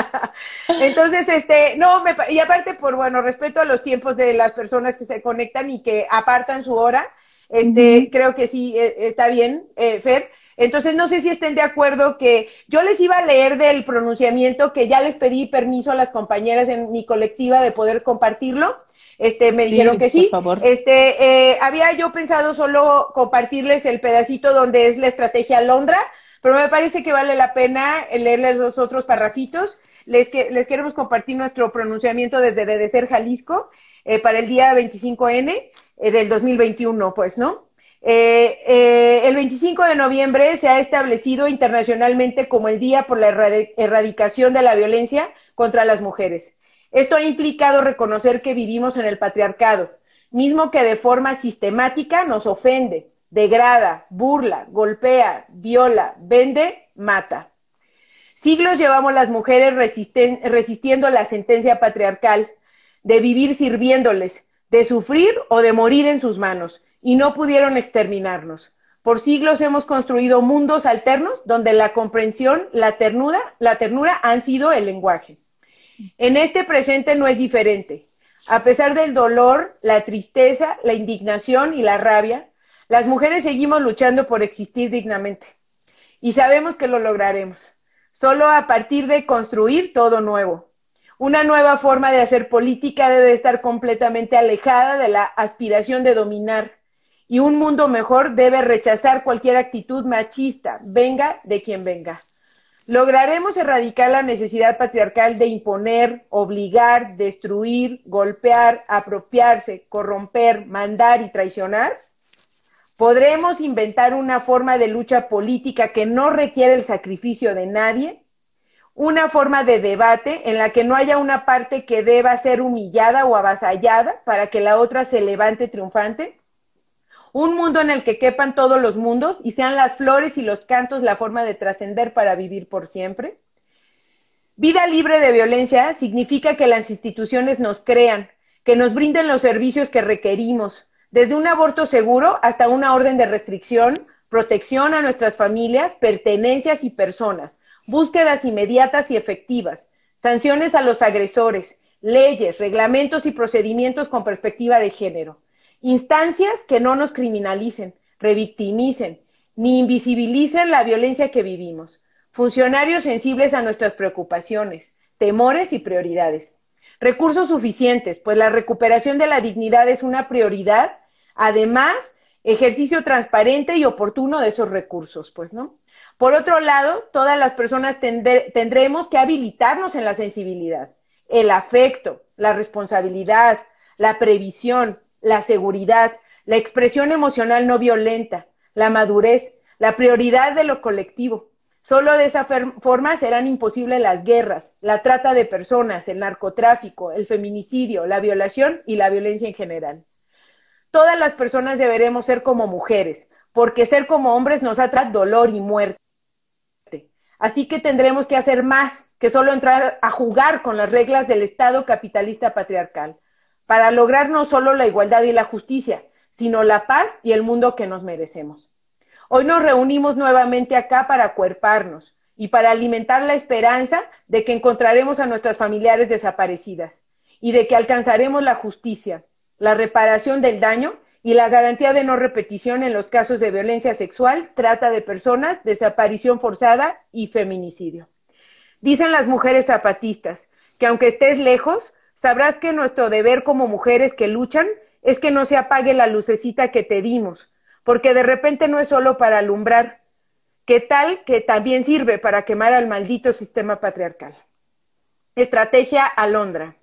entonces, este, no, me, y aparte por, bueno, respeto a los tiempos de las personas que se conectan y que apartan su hora, este, creo que sí, e, está bien, eh, Fer entonces, no sé si estén de acuerdo que yo les iba a leer del pronunciamiento que ya les pedí permiso a las compañeras en mi colectiva de poder compartirlo. Este, me dijeron que sí. Por favor. Este, eh, había yo pensado solo compartirles el pedacito donde es la estrategia Londra, pero me parece que vale la pena leerles los otros parrafitos. Les, que, les queremos compartir nuestro pronunciamiento desde Dedecer Jalisco eh, para el día 25N eh, del 2021, pues, ¿no? Eh, eh, el 25 de noviembre se ha establecido internacionalmente como el Día por la Erradicación de la Violencia contra las Mujeres. Esto ha implicado reconocer que vivimos en el patriarcado, mismo que de forma sistemática nos ofende, degrada, burla, golpea, viola, vende, mata. Siglos llevamos las mujeres resistiendo la sentencia patriarcal de vivir sirviéndoles, de sufrir o de morir en sus manos y no pudieron exterminarnos. Por siglos hemos construido mundos alternos donde la comprensión, la ternura, la ternura han sido el lenguaje. En este presente no es diferente. A pesar del dolor, la tristeza, la indignación y la rabia, las mujeres seguimos luchando por existir dignamente. Y sabemos que lo lograremos. Solo a partir de construir todo nuevo. Una nueva forma de hacer política debe estar completamente alejada de la aspiración de dominar, y un mundo mejor debe rechazar cualquier actitud machista, venga de quien venga. ¿Lograremos erradicar la necesidad patriarcal de imponer, obligar, destruir, golpear, apropiarse, corromper, mandar y traicionar? ¿Podremos inventar una forma de lucha política que no requiere el sacrificio de nadie? ¿Una forma de debate en la que no haya una parte que deba ser humillada o avasallada para que la otra se levante triunfante? Un mundo en el que quepan todos los mundos y sean las flores y los cantos la forma de trascender para vivir por siempre. Vida libre de violencia significa que las instituciones nos crean, que nos brinden los servicios que requerimos, desde un aborto seguro hasta una orden de restricción, protección a nuestras familias, pertenencias y personas, búsquedas inmediatas y efectivas, sanciones a los agresores, leyes, reglamentos y procedimientos con perspectiva de género. Instancias que no nos criminalicen, revictimicen, ni invisibilicen la violencia que vivimos. Funcionarios sensibles a nuestras preocupaciones, temores y prioridades. Recursos suficientes, pues la recuperación de la dignidad es una prioridad. Además, ejercicio transparente y oportuno de esos recursos, pues, ¿no? Por otro lado, todas las personas tendremos que habilitarnos en la sensibilidad, el afecto, la responsabilidad, la previsión, la seguridad, la expresión emocional no violenta, la madurez, la prioridad de lo colectivo. Solo de esa forma serán imposibles las guerras, la trata de personas, el narcotráfico, el feminicidio, la violación y la violencia en general. Todas las personas deberemos ser como mujeres, porque ser como hombres nos atrae dolor y muerte. Así que tendremos que hacer más que solo entrar a jugar con las reglas del Estado capitalista patriarcal, para lograr no solo la igualdad y la justicia, sino la paz y el mundo que nos merecemos. Hoy nos reunimos nuevamente acá para acuerparnos y para alimentar la esperanza de que encontraremos a nuestras familiares desaparecidas y de que alcanzaremos la justicia, la reparación del daño y la garantía de no repetición en los casos de violencia sexual, trata de personas, desaparición forzada y feminicidio. Dicen las mujeres zapatistas que aunque estés lejos, sabrás que nuestro deber como mujeres que luchan es que no se apague la lucecita que te dimos, porque de repente no es solo para alumbrar, que tal que también sirve para quemar al maldito sistema patriarcal. Estrategia Alondra.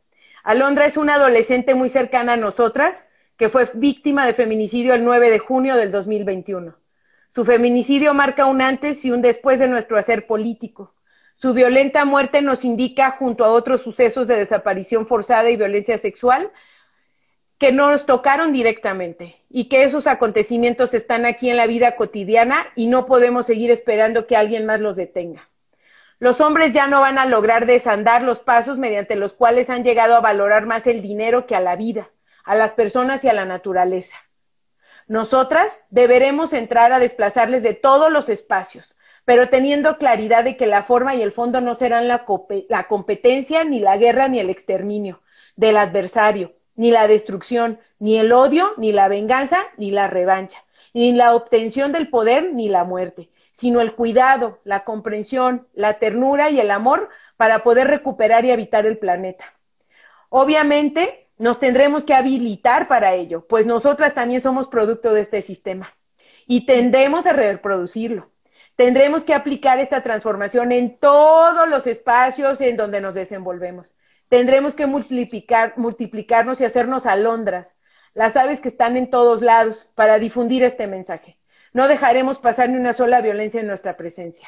Alondra es una adolescente muy cercana a nosotras que fue víctima de feminicidio el 9 de junio del 2021. Su feminicidio marca un antes y un después de nuestro hacer político. Su violenta muerte nos indica, junto a otros sucesos de desaparición forzada y violencia sexual, que no nos tocaron directamente y que esos acontecimientos están aquí en la vida cotidiana y no podemos seguir esperando que alguien más los detenga. Los hombres ya no van a lograr desandar los pasos mediante los cuales han llegado a valorar más el dinero que a la vida, a las personas y a la naturaleza. Nosotras deberemos entrar a desplazarles de todos los espacios, pero teniendo claridad de que la forma y el fondo no serán la, competencia, ni la guerra, ni el exterminio del adversario, ni la destrucción, ni el odio, ni la venganza, ni la revancha, ni la obtención del poder, ni la muerte, sino el cuidado, la comprensión, la ternura y el amor para poder recuperar y habitar el planeta. Obviamente, nos tendremos que habilitar para ello, pues nosotras también somos producto de este sistema y tendemos a reproducirlo. Tendremos que aplicar esta transformación en todos los espacios en donde nos desenvolvemos. Tendremos que multiplicar, multiplicarnos y hacernos alondras, las aves que están en todos lados, para difundir este mensaje. No dejaremos pasar ni una sola violencia en nuestra presencia.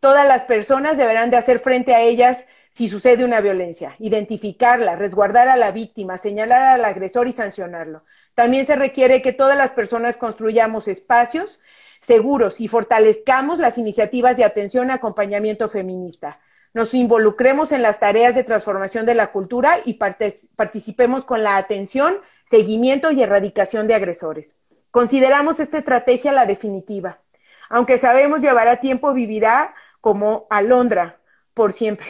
Todas las personas deberán de hacer frente a ellas si sucede una violencia, identificarla, resguardar a la víctima, señalar al agresor y sancionarlo. También se requiere que todas las personas construyamos espacios seguros y fortalezcamos las iniciativas de atención y acompañamiento feminista nos involucremos en las tareas de transformación de la cultura y participemos con la atención, seguimiento y erradicación de agresores. Consideramos esta estrategia la definitiva. Aunque sabemos llevará tiempo, vivirá como alondra por siempre.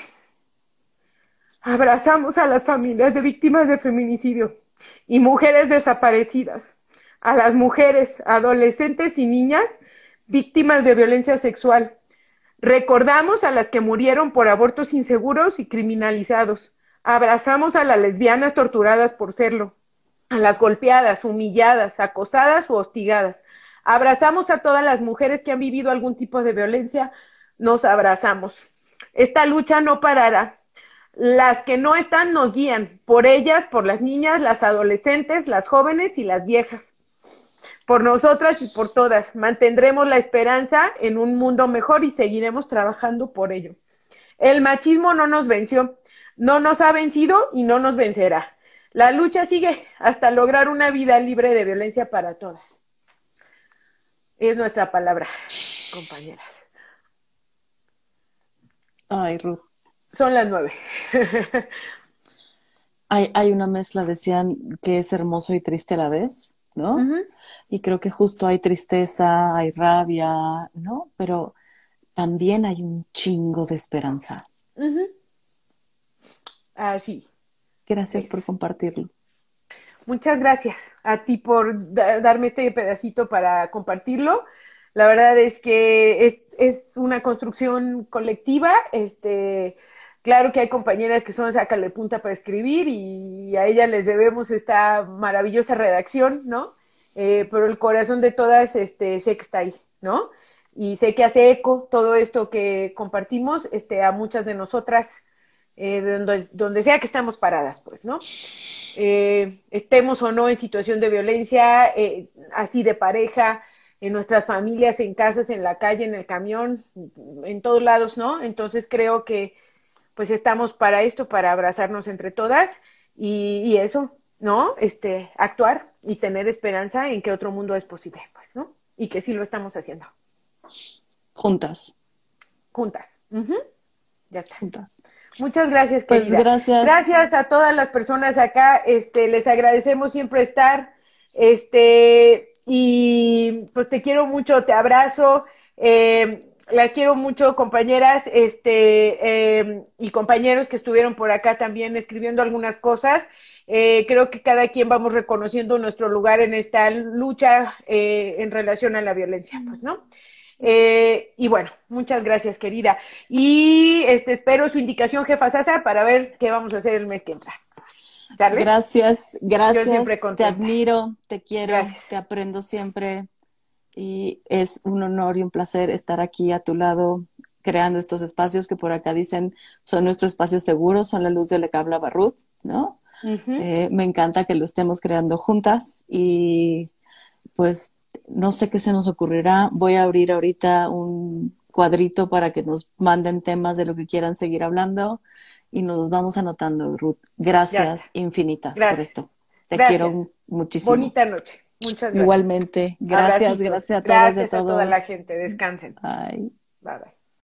Abrazamos a las familias de víctimas de feminicidio y mujeres desaparecidas, a las mujeres, adolescentes y niñas víctimas de violencia sexual, Recordamos a las que murieron por abortos inseguros y criminalizados. Abrazamos a las lesbianas torturadas por serlo, a las golpeadas, humilladas, acosadas o hostigadas. Abrazamos a todas las mujeres que han vivido algún tipo de violencia. Nos abrazamos. Esta lucha no parará. Las que no están nos guían. Por ellas, por las niñas, las adolescentes, las jóvenes y las viejas por nosotras y por todas. Mantendremos la esperanza en un mundo mejor y seguiremos trabajando por ello. El machismo no nos venció, no nos ha vencido y no nos vencerá. La lucha sigue hasta lograr una vida libre de violencia para todas. Es nuestra palabra, compañeras. Ay, Ruth. Son las nueve. hay, hay una mezcla, decían que es hermoso y triste a la vez, ¿no? y creo que justo hay tristeza, hay rabia, ¿no? Pero también hay un chingo de esperanza. Así. Gracias por compartirlo. Muchas gracias a ti por darme este pedacito para compartirlo. La verdad es que es, es una construcción colectiva. Este, claro que hay compañeras que son sácale punta para escribir y a ellas les debemos esta maravillosa redacción, ¿no? Eh, pero el corazón de todas este, sé que está ahí, ¿no? Y sé que hace eco todo esto que compartimos este, a muchas de nosotras, eh, donde, sea que estamos paradas, pues, ¿no? Eh, estemos o no en situación de violencia, así de pareja, en nuestras familias, en casas, en la calle, en el camión, en todos lados, ¿no? Entonces creo que pues estamos para esto, para abrazarnos entre todas y, y eso, ¿no? Este, actuar y tener esperanza en que otro mundo es posible, pues, ¿no? y que sí lo estamos haciendo. Juntas. Juntas. Ya está. Juntas. Muchas gracias, Pues querida. gracias. Gracias a todas las personas acá. Este, les agradecemos siempre estar. Este, y pues te quiero mucho, te abrazo. Eh, las quiero mucho, compañeras, este, eh, y compañeros que estuvieron por acá también escribiendo algunas cosas. Eh, creo que cada quien vamos reconociendo nuestro lugar en esta lucha eh, en relación a la violencia, pues, ¿no? Eh, y bueno, muchas gracias, querida. Y este espero su indicación, jefa Sasa, para ver qué vamos a hacer el mes que entra. ¿Sale? Gracias, gracias. Yo siempre te admiro, te quiero, Gracias. te aprendo siempre y es un honor y un placer estar aquí a tu lado creando estos espacios que por acá dicen son nuestros espacios seguros, son la luz de la que habla Ruth, ¿no? Eh, me encanta que lo estemos creando juntas y pues no sé qué se nos ocurrirá. Voy a abrir ahorita un cuadrito para que nos manden temas de lo que quieran seguir hablando y nos vamos anotando, Ruth. Gracias infinitas por esto. Te Gracias. quiero muchísimo. Bonita noche. Muchas gracias. Igualmente. Gracias, Abracitos. gracias a todas y a Gracias a todos. toda la gente. Descansen. Ay. Bye bye.